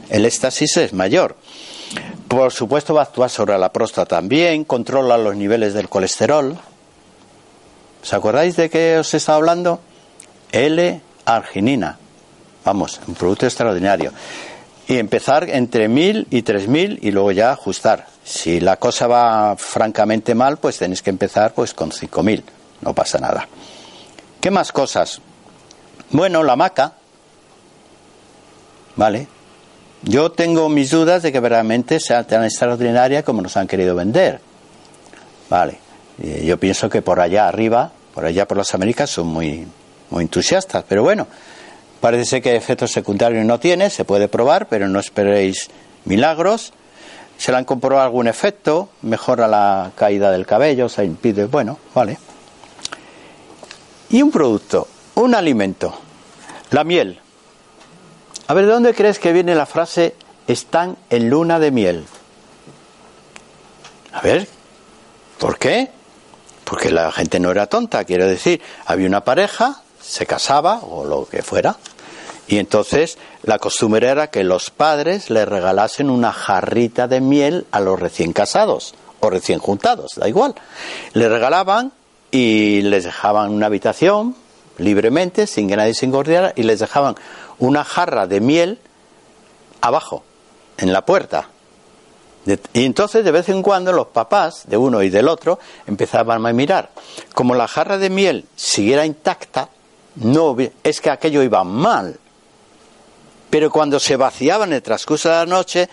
el éxtasis es mayor. Por supuesto va a actuar sobre la próstata también, controla los niveles del colesterol. ¿Os acordáis de qué os estaba hablando? L-arginina. Vamos, un producto extraordinario. Y empezar entre 1000 y 3000 y luego ya ajustar. Si la cosa va francamente mal, pues tenéis que empezar pues con 5000. No pasa nada. ¿Qué más cosas? Bueno, la maca. ¿Vale? Yo tengo mis dudas de que realmente sea tan extraordinaria como nos han querido vender. Vale, yo pienso que por allá arriba, por allá por las Américas, son muy, muy entusiastas, pero bueno, parece ser que efectos secundarios no tiene, se puede probar, pero no esperéis milagros. Se le han comprobado algún efecto, mejora la caída del cabello, se impide, bueno, vale. Y un producto, un alimento, la miel. A ver, ¿de dónde crees que viene la frase están en luna de miel? A ver, ¿por qué? Porque la gente no era tonta, quiero decir, había una pareja, se casaba o lo que fuera, y entonces la costumbre era que los padres le regalasen una jarrita de miel a los recién casados o recién juntados, da igual. Le regalaban y les dejaban una habitación libremente, sin que nadie se engordiara, y les dejaban una jarra de miel abajo, en la puerta. Y entonces de vez en cuando los papás de uno y del otro empezaban a mirar. Como la jarra de miel siguiera intacta, no es que aquello iba mal. Pero cuando se vaciaba en el transcurso de la noche,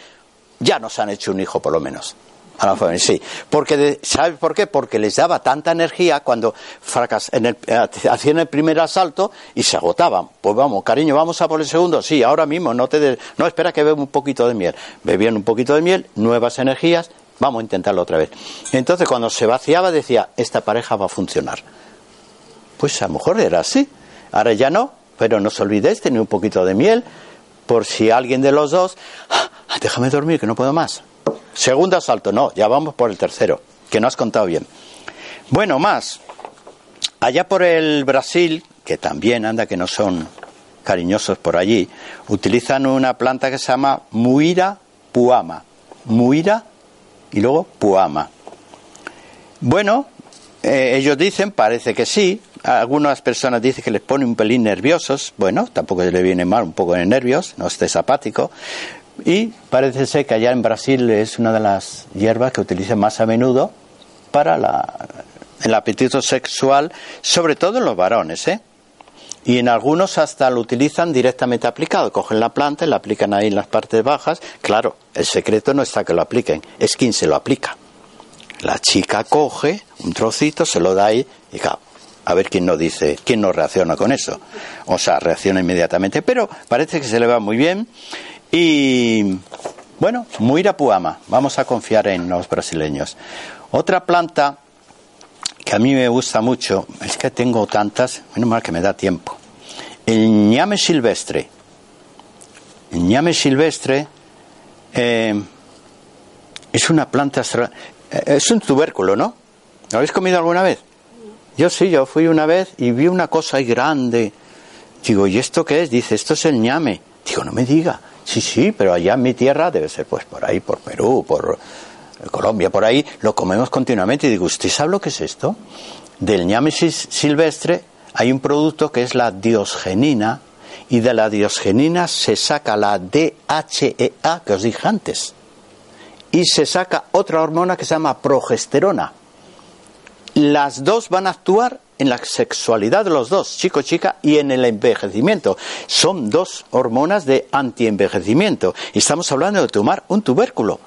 ya nos han hecho un hijo por lo menos. A la familia, sí. Porque, ¿Sabes por qué? Porque les daba tanta energía cuando fracas, en el, eh, hacían el primer asalto y se agotaban. Pues vamos, cariño, vamos a por el segundo. Sí, ahora mismo, no te no espera que beba un poquito de miel. Bebían un poquito de miel, nuevas energías, vamos a intentarlo otra vez. Entonces, cuando se vaciaba, decía, esta pareja va a funcionar. Pues a lo mejor era así. Ahora ya no, pero no os olvidéis, tener un poquito de miel, por si alguien de los dos, ah, déjame dormir, que no puedo más Segundo asalto, no, ya vamos por el tercero, que no has contado bien. Bueno, más. Allá por el Brasil, que también anda que no son cariñosos por allí, utilizan una planta que se llama Muira puama. Muira y luego puama. Bueno, eh, ellos dicen, parece que sí. Algunas personas dicen que les pone un pelín nerviosos. Bueno, tampoco le viene mal un poco de nervios, no esté apático. Y parece ser que allá en Brasil es una de las hierbas que utilizan más a menudo para el apetito sexual, sobre todo en los varones, ¿eh? Y en algunos hasta lo utilizan directamente aplicado. Cogen la planta y la aplican ahí en las partes bajas. Claro, el secreto no está que lo apliquen, es quien se lo aplica. La chica coge un trocito, se lo da ahí y claro, a ver quién no dice, quién no reacciona con eso. O sea, reacciona inmediatamente. Pero parece que se le va muy bien y bueno, Muirapuama, vamos a confiar en los brasileños. Otra planta que a mí me gusta mucho, es que tengo tantas, menos mal que me da tiempo. El ñame silvestre. El ñame silvestre eh, es una planta, es un tubérculo, ¿no? ¿Lo habéis comido alguna vez? Yo sí, yo fui una vez y vi una cosa ahí grande. Digo, ¿y esto qué es? Dice, esto es el ñame. Digo, no me diga. Sí, sí, pero allá en mi tierra debe ser pues por ahí, por Perú, por Colombia, por ahí, lo comemos continuamente. Y digo, ¿usted sabe lo que es esto? Del ñamesis silvestre hay un producto que es la diosgenina y de la diosgenina se saca la DHEA que os dije antes y se saca otra hormona que se llama progesterona. Las dos van a actuar en la sexualidad de los dos, chico-chica, y en el envejecimiento. Son dos hormonas de antienvejecimiento. Y estamos hablando de tomar un tubérculo.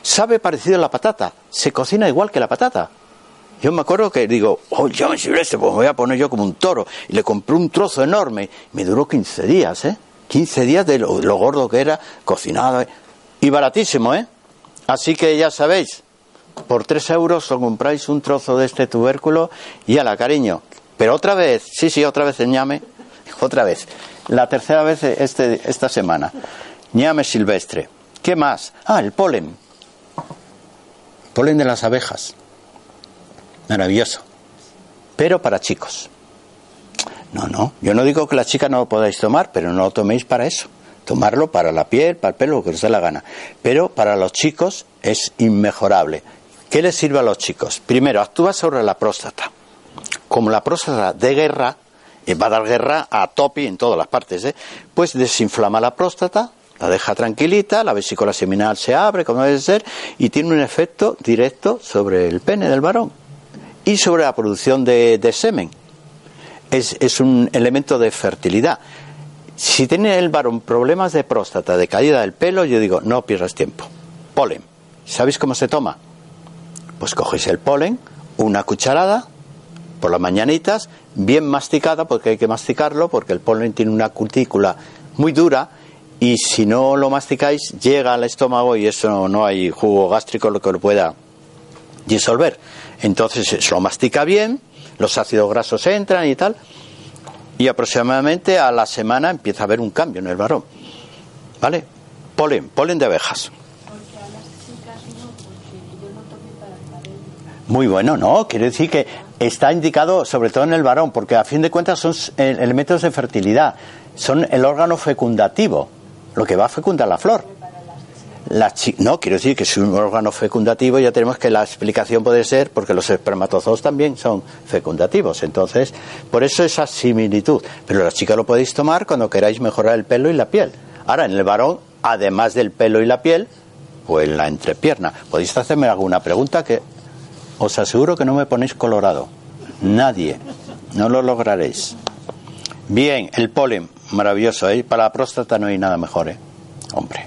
Sabe parecido a la patata, se cocina igual que la patata. Yo me acuerdo que digo, oh, sirve este, pues me voy a poner yo como un toro. Y le compré un trozo enorme. Me duró 15 días, ¿eh? 15 días de lo gordo que era, cocinado. Y baratísimo, ¿eh? Así que ya sabéis, por tres euros os compráis un trozo de este tubérculo y a la cariño. Pero otra vez, sí, sí, otra vez ñame, [LAUGHS] otra vez. La tercera vez este, esta semana. ñame silvestre. ¿Qué más? Ah, el polen. Polen de las abejas. Maravilloso. Pero para chicos. No, no. Yo no digo que las chicas no lo podáis tomar, pero no lo toméis para eso. Tomarlo para la piel, para el pelo, lo que os dé la gana. Pero para los chicos es inmejorable. ¿Qué les sirve a los chicos? Primero, actúa sobre la próstata. Como la próstata de guerra, y va a dar guerra a tope en todas las partes, ¿eh? pues desinflama la próstata, la deja tranquilita, la vesícula seminal se abre, como debe ser, y tiene un efecto directo sobre el pene del varón y sobre la producción de, semen. Es, es, un elemento de fertilidad. Si tiene el varón problemas de próstata, de caída del pelo, yo digo, no pierdas tiempo. Polen. ¿Sabéis cómo se toma? Pues cogéis el polen, una cucharada, por las mañanitas, bien masticada, porque hay que masticarlo, porque el polen tiene una cutícula muy dura y si no lo masticáis llega al estómago y eso no, hay jugo gástrico lo que lo pueda disolver. Entonces se lo mastica bien, los ácidos grasos entran y tal, y aproximadamente a la semana empieza a haber un cambio en el varón. ¿Vale? Polen, polen de abejas. Muy bueno, ¿no? Quiere decir que está indicado sobre todo en el varón, porque a fin de cuentas son elementos de fertilidad, son el órgano fecundativo, lo que va a fecundar la flor. no, quiero decir que si un órgano fecundativo ya tenemos que la explicación puede ser porque los espermatozoos también son fecundativos. Entonces, por eso esa similitud. Pero la chica lo podéis tomar cuando queráis mejorar el pelo y la piel. Ahora, en el varón, además del pelo y la piel, pues la entrepierna. ¿Podéis hacerme alguna pregunta que os aseguro que no me ponéis colorado. Nadie. No lo lograréis. Bien, el polen, maravilloso. ¿eh? Para la próstata no hay nada mejor, ¿eh? Hombre.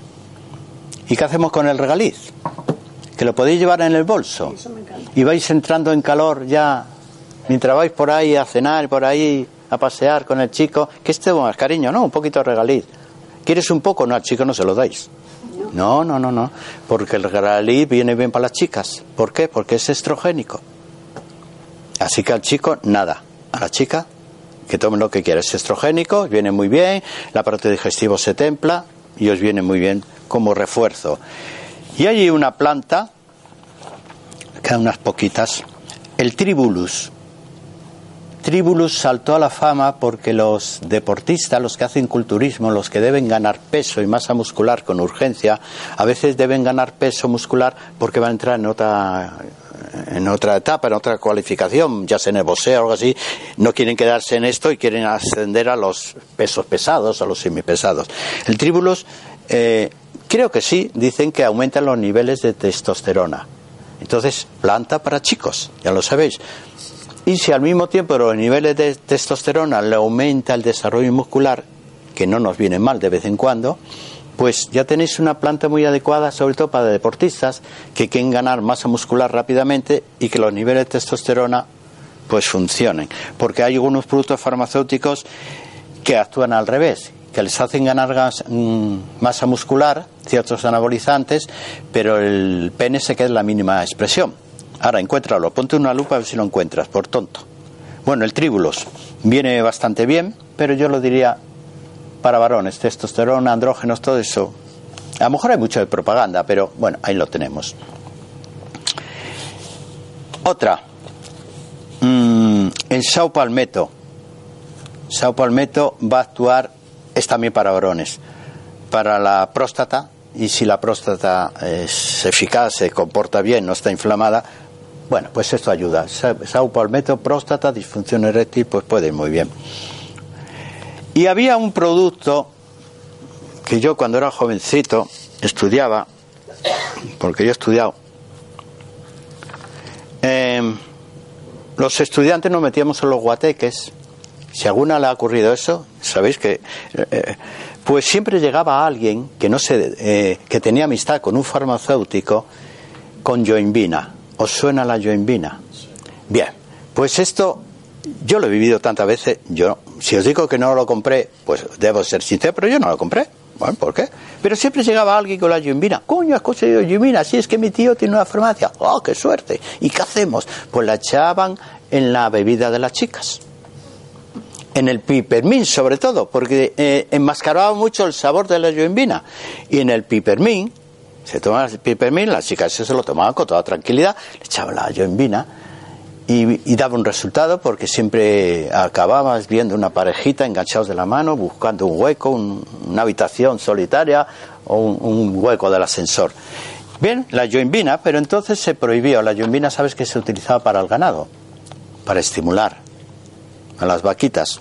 ¿Y qué hacemos con el regaliz? Que lo podéis llevar en el bolso. Y vais entrando en calor ya, mientras vais por ahí a cenar, por ahí a pasear con el chico. Que este más cariño, ¿no? Un poquito de regaliz. ¿Quieres un poco? No, al chico no se lo dais. No, no, no, no. Porque el Gralí viene bien para las chicas. ¿Por qué? Porque es estrogénico. Así que al chico, nada. A la chica, que tome lo que quiera. Es estrogénico, viene muy bien, la parte digestivo se templa y os viene muy bien como refuerzo. Y hay una planta, quedan unas poquitas, el tribulus. Tribulus saltó a la fama porque los deportistas, los que hacen culturismo, los que deben ganar peso y masa muscular con urgencia, a veces deben ganar peso muscular porque van a entrar en otra en otra etapa, en otra cualificación, ya sea en el boxeo o algo así, no quieren quedarse en esto y quieren ascender a los pesos pesados, a los semipesados. El tribulus, eh, creo que sí, dicen que aumentan los niveles de testosterona. Entonces, planta para chicos, ya lo sabéis. Y si al mismo tiempo los niveles de testosterona le aumenta el desarrollo muscular, que no nos viene mal de vez en cuando, pues ya tenéis una planta muy adecuada, sobre todo para deportistas que quieren ganar masa muscular rápidamente y que los niveles de testosterona pues funcionen. Porque hay algunos productos farmacéuticos que actúan al revés, que les hacen ganar mm, masa muscular, ciertos anabolizantes, pero el pene se queda en la mínima expresión. Ahora, encuéntralo, ponte una lupa a ver si lo encuentras, por tonto. Bueno, el tríbulos viene bastante bien, pero yo lo diría para varones, testosterona, andrógenos, todo eso. A lo mejor hay mucho de propaganda, pero bueno, ahí lo tenemos. Otra, mm, el Sao Palmetto. Sao Palmetto va a actuar, es también para varones, para la próstata, y si la próstata es eficaz, se comporta bien, no está inflamada, bueno, pues esto ayuda. Sao palmetto, próstata, disfunción eréctil, pues puede ir muy bien. Y había un producto que yo cuando era jovencito estudiaba, porque yo he estudiado, em, los estudiantes nos metíamos en los guateques. Si alguna le ha ocurrido eso, sabéis que, eh, pues siempre llegaba alguien que no se, eh, que tenía amistad con un farmacéutico con joinvina ¿Os suena la joinvina? Bien, pues esto yo lo he vivido tantas veces. Yo, si os digo que no lo compré, pues debo ser sincero, pero yo no lo compré. Bueno, ¿por qué? Pero siempre llegaba alguien con la yoimbina. Coño, has conseguido yoimbina. Si es que mi tío tiene una farmacia. ¡Oh, qué suerte! ¿Y qué hacemos? Pues la echaban en la bebida de las chicas. En el pipermín, sobre todo, porque eh, enmascaraba mucho el sabor de la yoimbina. Y en el pipermín, se tomaba el pipermín, las chicas se lo tomaban con toda tranquilidad, le echaban la yoimbina y, y, daba un resultado porque siempre acababas viendo una parejita enganchados de la mano, buscando un hueco, un, una habitación solitaria o un, hueco del ascensor. Bien, la yoimbina, pero entonces se prohibió. La yoimbina, sabes que se utilizaba para el ganado, para estimular a las vaquitas.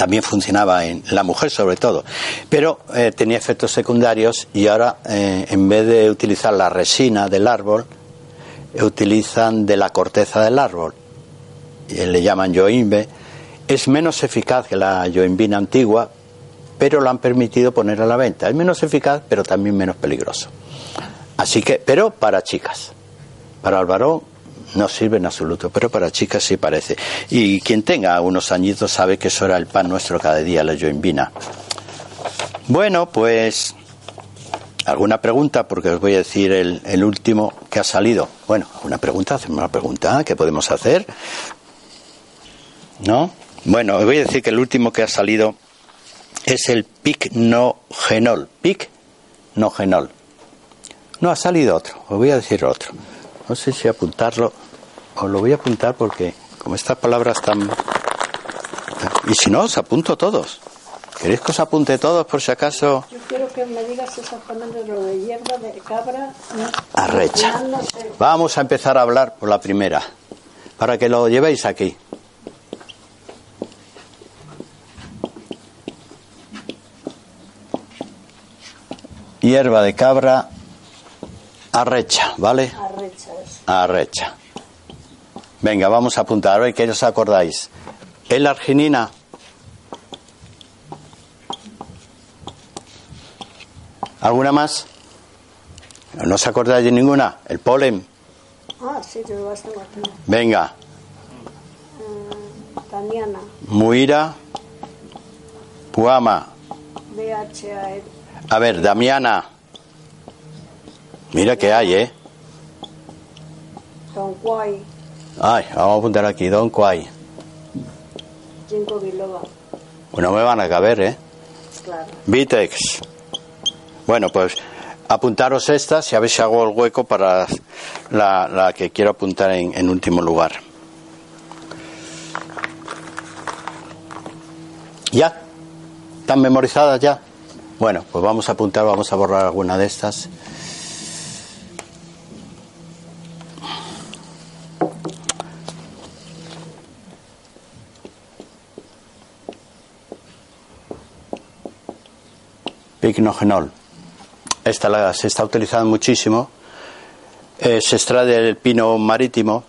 También funcionaba en la mujer sobre todo, pero eh, tenía efectos secundarios y ahora eh, en vez de utilizar la resina del árbol, utilizan de la corteza del árbol, y le llaman yoimbe, es menos eficaz que la yoimbina antigua, pero lo han permitido poner a la venta. Es menos eficaz, pero también menos peligroso. Así que, pero para chicas. Para el varón no sirve en absoluto, pero para chicas sí parece. Y quien tenga unos añitos sabe que eso era el pan nuestro cada día, la yoimbina. Bueno, pues ¿Alguna pregunta? Porque os voy a decir el, el último que ha salido. Bueno, ¿alguna pregunta? Hacemos una pregunta. ¿Qué podemos hacer? ¿No? Bueno, os voy a decir que el último que ha salido es el picnogenol. Picnogenol. No, ha salido otro. Os voy a decir otro. No sé si apuntarlo. Os lo voy a apuntar porque como estas palabras están... Y si no, os apunto todos. ¿Queréis que os apunte todos por si acaso? Yo quiero que me digas exactamente lo de hierba de cabra. Arrecha. Vamos a empezar a hablar por la primera, para que lo llevéis aquí. Hierba de cabra, arrecha, ¿vale? Arrecha. Venga, vamos a apuntar, a ver qué os acordáis. ¿Es la arginina? ¿Alguna más? ¿No os acordáis de ninguna? ¿El polen? Ah, sí, yo lo tengo aquí. Venga. Uh, Taniana. Muira. Puama. DHA. A ver, Damiana. Mira que hay, ¿eh? Don Quay. Ay, vamos a apuntar aquí, Don Quay. Ginkgo biloba. Bueno, me van a caber, ¿eh? Claro. Vitex. Bueno, pues apuntaros estas y a ver si hago el hueco para la, la que quiero apuntar en, en, último lugar. ¿Ya? ¿Están memorizadas ya? Bueno, pues vamos a apuntar, vamos a borrar alguna de estas. Picnogenol. Esta se está utilizando muchísimo. Eh, se extrae del pino marítimo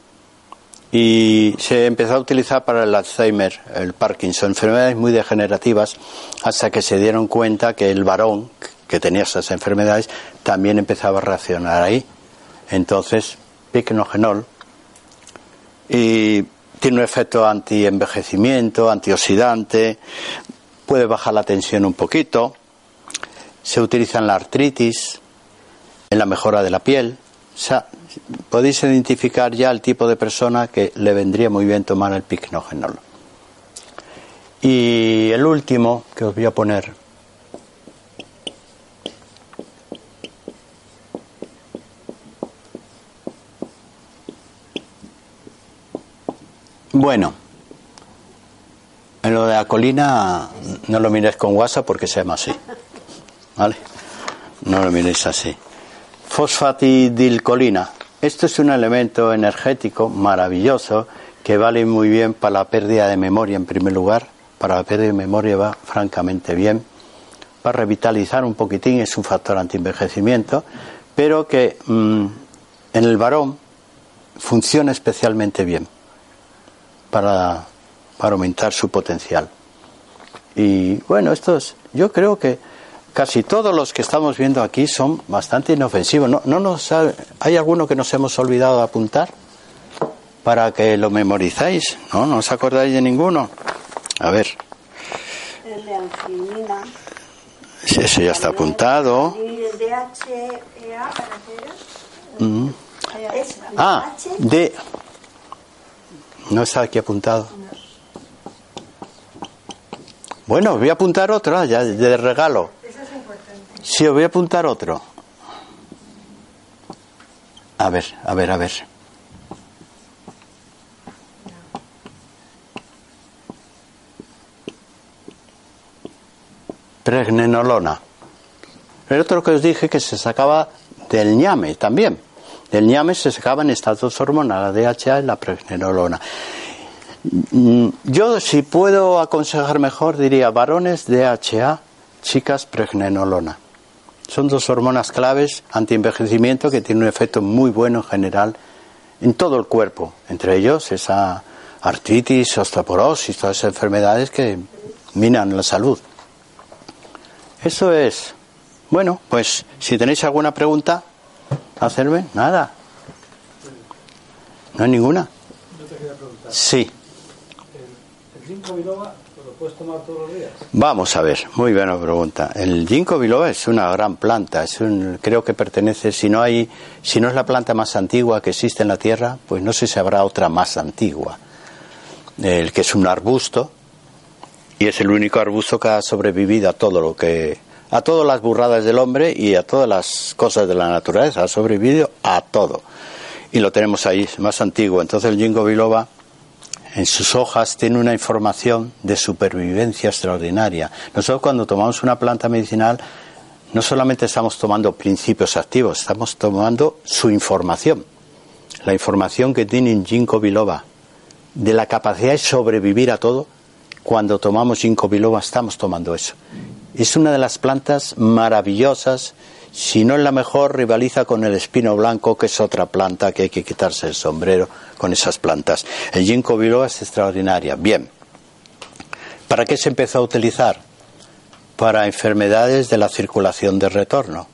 y se empezó a utilizar para el Alzheimer, el Parkinson, enfermedades muy degenerativas, hasta que se dieron cuenta que el varón que tenía esas enfermedades también empezaba a reaccionar ahí. Entonces, picnogenol y tiene un efecto anti-envejecimiento, antioxidante, puede bajar la tensión un poquito se utiliza en la artritis, en la mejora de la piel. O sea, podéis identificar ya el tipo de persona que le vendría muy bien tomar el picnogenol. Y el último que os voy a poner. Bueno, en lo de la colina no lo mires con WhatsApp porque se llama así. ¿Vale? No lo miréis así. Fosfatidilcolina. Esto es un elemento energético maravilloso que vale muy bien para la pérdida de memoria en primer lugar. Para la pérdida de memoria va francamente bien. Para revitalizar un poquitín es un factor antienvejecimiento, pero que mmm, en el varón funciona especialmente bien para, para aumentar su potencial. Y bueno, estos, yo creo que casi todos los que estamos viendo aquí son bastante inofensivos. ¿No, no nos ha, ¿Hay alguno que nos hemos olvidado de apuntar para que lo memorizáis? ¿No? ¿No os acordáis de ninguno? A ver. El de anginina. Ese ya está apuntado. ¿Y el DHEA para qué era? Mm. Es Ah, de. No está aquí apuntado. Bueno, voy a apuntar otro, ya de regalo. Sí, os voy a apuntar otro. A ver, a ver, a ver. Pregnenolona. El otro que os dije que se sacaba del ñame también. Del ñame se sacaban estas dos hormonas, la DHA y la pregnenolona. Mm, Yo, si puedo aconsejar mejor, diría varones DHA, chicas pregnenolona. Son dos hormonas claves antienvejecimiento que tienen un efecto muy bueno en general en todo el cuerpo. Entre ellos esa artritis, osteoporosis, todas esas enfermedades que minan la salud. Eso es. Bueno, pues si tenéis alguna pregunta, hacerme. Nada. No hay ninguna. Yo te quería preguntar, Sí. ¿el, el ginkgo biloba lo puedes tomar todos los días? Vamos a ver, muy buena pregunta. El ginkgo biloba es una gran planta, es un, creo que pertenece, si no hay, si no es la planta más antigua que existe en la tierra, pues no sé si habrá otra más antigua. El que es un arbusto y es el único arbusto que ha sobrevivido a todo lo que, a todas las burradas del hombre y a todas las cosas de la naturaleza, ha sobrevivido a todo. Y lo tenemos ahí, más antiguo. Entonces el ginkgo biloba en sus hojas tiene una información de supervivencia extraordinaria. Nosotros cuando tomamos una planta medicinal no solamente estamos tomando principios activos, estamos tomando su información. La información que tiene en ginkgo biloba de la capacidad de sobrevivir a todo. Cuando tomamos ginkgo biloba estamos tomando eso. Es una de las plantas maravillosas, si no es la mejor, rivaliza con el espino blanco, que es otra planta que hay que quitarse el sombrero con esas plantas. El ginkgo biloba es extraordinaria. Bien. ¿Para qué se empezó a utilizar? Para enfermedades de la circulación de retorno.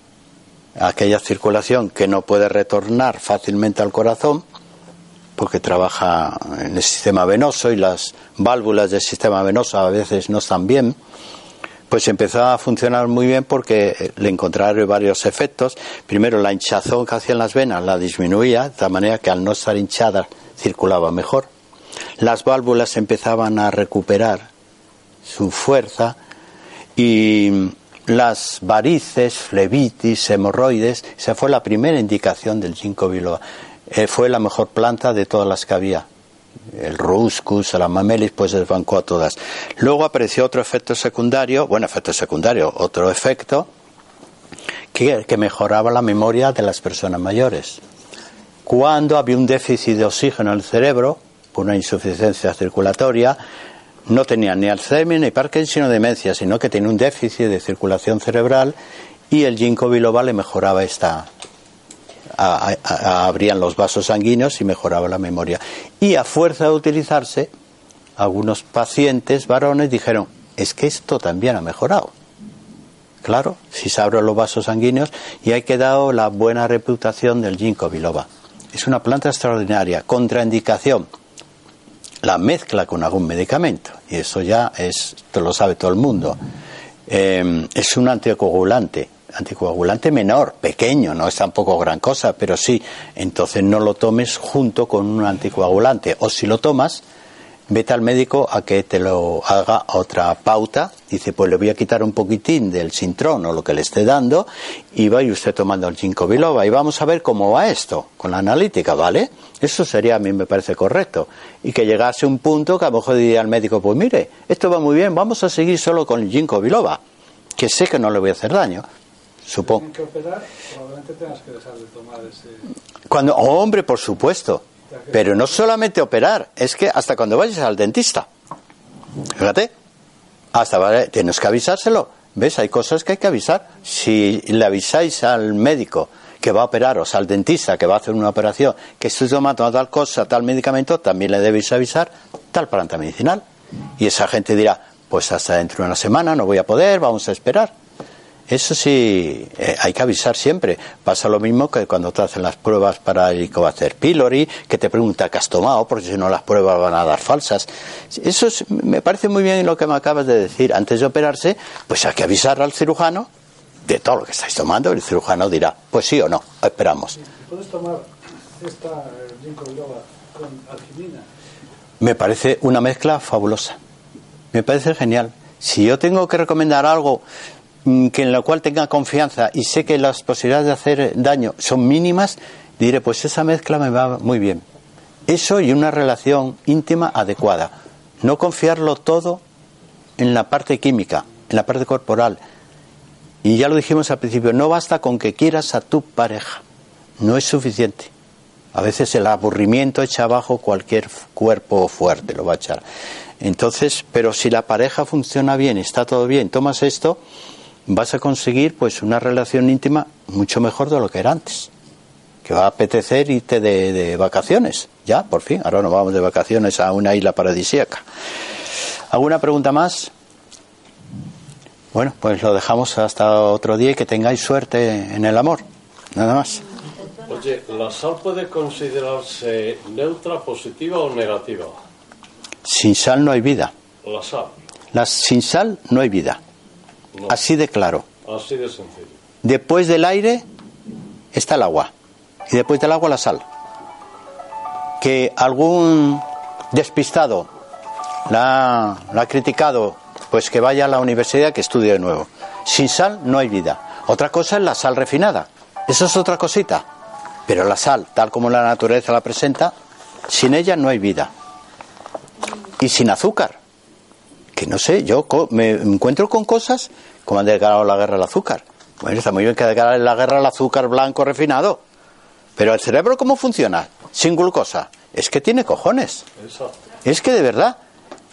Aquella circulación que no puede retornar fácilmente al corazón, porque trabaja en el sistema venoso y las válvulas del sistema venoso a veces no están bien, pues empezó a funcionar muy bien porque le encontraron varios efectos. Primero, la hinchazón que hacían las venas la disminuía, de tal manera que al no estar hinchada circulaba mejor. Las válvulas empezaban a recuperar su fuerza y las varices, flebitis, hemorroides, esa fue la primera indicación del ginkgo biloba. Eh, fue la mejor planta de todas las que había. El ruscus, la mamelis, pues desbancó a todas. Luego apareció otro efecto secundario, bueno, efecto secundario, otro efecto que, mejoraba la memoria de las personas mayores. Cuando había un déficit de oxígeno en el cerebro, una insuficiencia circulatoria, no tenía ni Alzheimer, ni Parkinson, ni demencia, sino que tenía un déficit de circulación cerebral y el ginkgo biloba le mejoraba esta, abrían los vasos sanguíneos y mejoraba la memoria. Y a fuerza de utilizarse, algunos pacientes varones dijeron, es que esto también ha mejorado. Claro, si se abren los vasos sanguíneos y ha quedado la buena reputación del ginkgo biloba. Es una planta extraordinaria, contraindicación, la mezcla con algún medicamento, y eso ya es, lo sabe todo el mundo. Eh, es un anticoagulante, anticoagulante menor, pequeño, no es tampoco gran cosa, pero sí, entonces no lo tomes junto con un anticoagulante, o si lo tomas, vete al médico a que te lo haga otra pauta, dice, pues le voy a quitar un poquitín del sintrón o lo que le esté dando, y vaya usted tomando el ginkgo biloba, y vamos a ver cómo va esto, con la analítica, ¿vale? Eso sería, a mí me parece correcto, y que llegase un punto que a lo mejor diría al médico, pues mire, esto va muy bien, vamos a seguir solo con el ginkgo biloba, que sé que no le voy a hacer daño, supongo. Que operar, probablemente tengas que dejar de tomar ese... Cuando, oh, hombre, por supuesto. Pero no solamente operar, es que hasta cuando vayas al dentista. Fíjate, hasta vale, tienes que avisárselo. ¿Ves? Hay cosas que hay que avisar. Si le avisáis al médico que va a operaros, al dentista que va a hacer una operación, que estoy tomando tal cosa, tal medicamento, también le debéis avisar tal planta medicinal. Y esa gente dirá, pues hasta dentro de una semana no voy a poder, vamos a esperar. Eso sí, eh, hay que avisar siempre. Pasa lo mismo que cuando te hacen las pruebas para el hacer pylori, que te pregunta qué has tomado, porque si no las pruebas van a dar falsas. Eso es- me parece muy bien lo que me acabas de decir. Antes de operarse, pues hay que avisar al cirujano de todo lo que estáis tomando. El cirujano dirá, pues sí o no, esperamos. ¿Puedes tomar esta eh, con alquimina? Me parece una mezcla fabulosa. Me parece genial. Si yo tengo que recomendar algo que en lo cual tenga confianza y sé que las posibilidades de hacer daño son mínimas, diré, pues esa mezcla me va muy bien. Eso y una relación íntima adecuada. No confiarlo todo en la parte química, en la parte corporal. Y ya lo dijimos al principio, no basta con que quieras a tu pareja. No es suficiente. A veces el aburrimiento echa abajo cualquier cuerpo fuerte, lo va a echar. Entonces, pero si la pareja funciona bien, está todo bien, tomas esto, vas a conseguir pues una relación íntima mucho mejor de lo que era antes. Que va a apetecer irte de, de vacaciones. Ya, por fin. Ahora nos vamos de vacaciones a una isla paradisíaca. ¿Alguna pregunta más? Bueno, pues lo dejamos hasta otro día y que tengáis suerte en el amor. Nada más. Oye, ¿la sal puede considerarse neutra, positiva o negativa? Sin sal no hay vida. La sal, sin sal no hay vida. No. Así de claro. Así de sencillo. Después del aire está el agua. Y después del agua la sal. Que algún despistado la, ha- la ha criticado, pues que vaya a la universidad que estudie de nuevo. Sin sal no hay vida. Otra cosa es la sal refinada. Eso es otra cosita. Pero la sal, tal como la naturaleza la presenta, sin ella no hay vida. Y sin azúcar. Que no sé, yo co- me encuentro con cosas como han declarado la guerra al azúcar. Bueno, está muy bien que declaren la guerra al azúcar blanco refinado. Pero el cerebro, ¿cómo funciona? Sin glucosa. Es que tiene cojones. Es que de verdad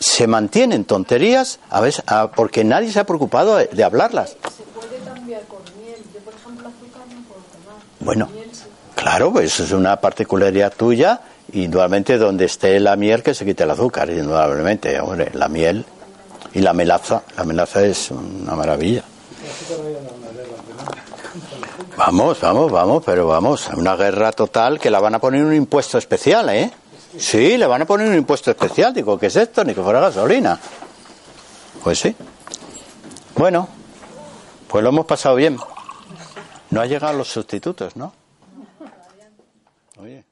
se mantienen tonterías a veces, a- porque nadie se ha preocupado de, de hablarlas. Se puede cambiar con miel. Yo, por ejemplo, azúcar no puedo tomar. Bueno, Miel sí. claro, pues eso es una particularidad tuya. Indudablemente donde esté la miel que se quite el azúcar, indudablemente. Hombre, la miel y la melaza. La melaza es una maravilla. Vamos, vamos, vamos, pero vamos, una guerra total que la van a poner un impuesto especial, ¿eh? Sí, le van a poner un impuesto especial. Digo, ¿qué es esto? Ni que fuera gasolina. Pues sí. Bueno, pues lo hemos pasado bien. No ha llegado los sustitutos, ¿no? Oye,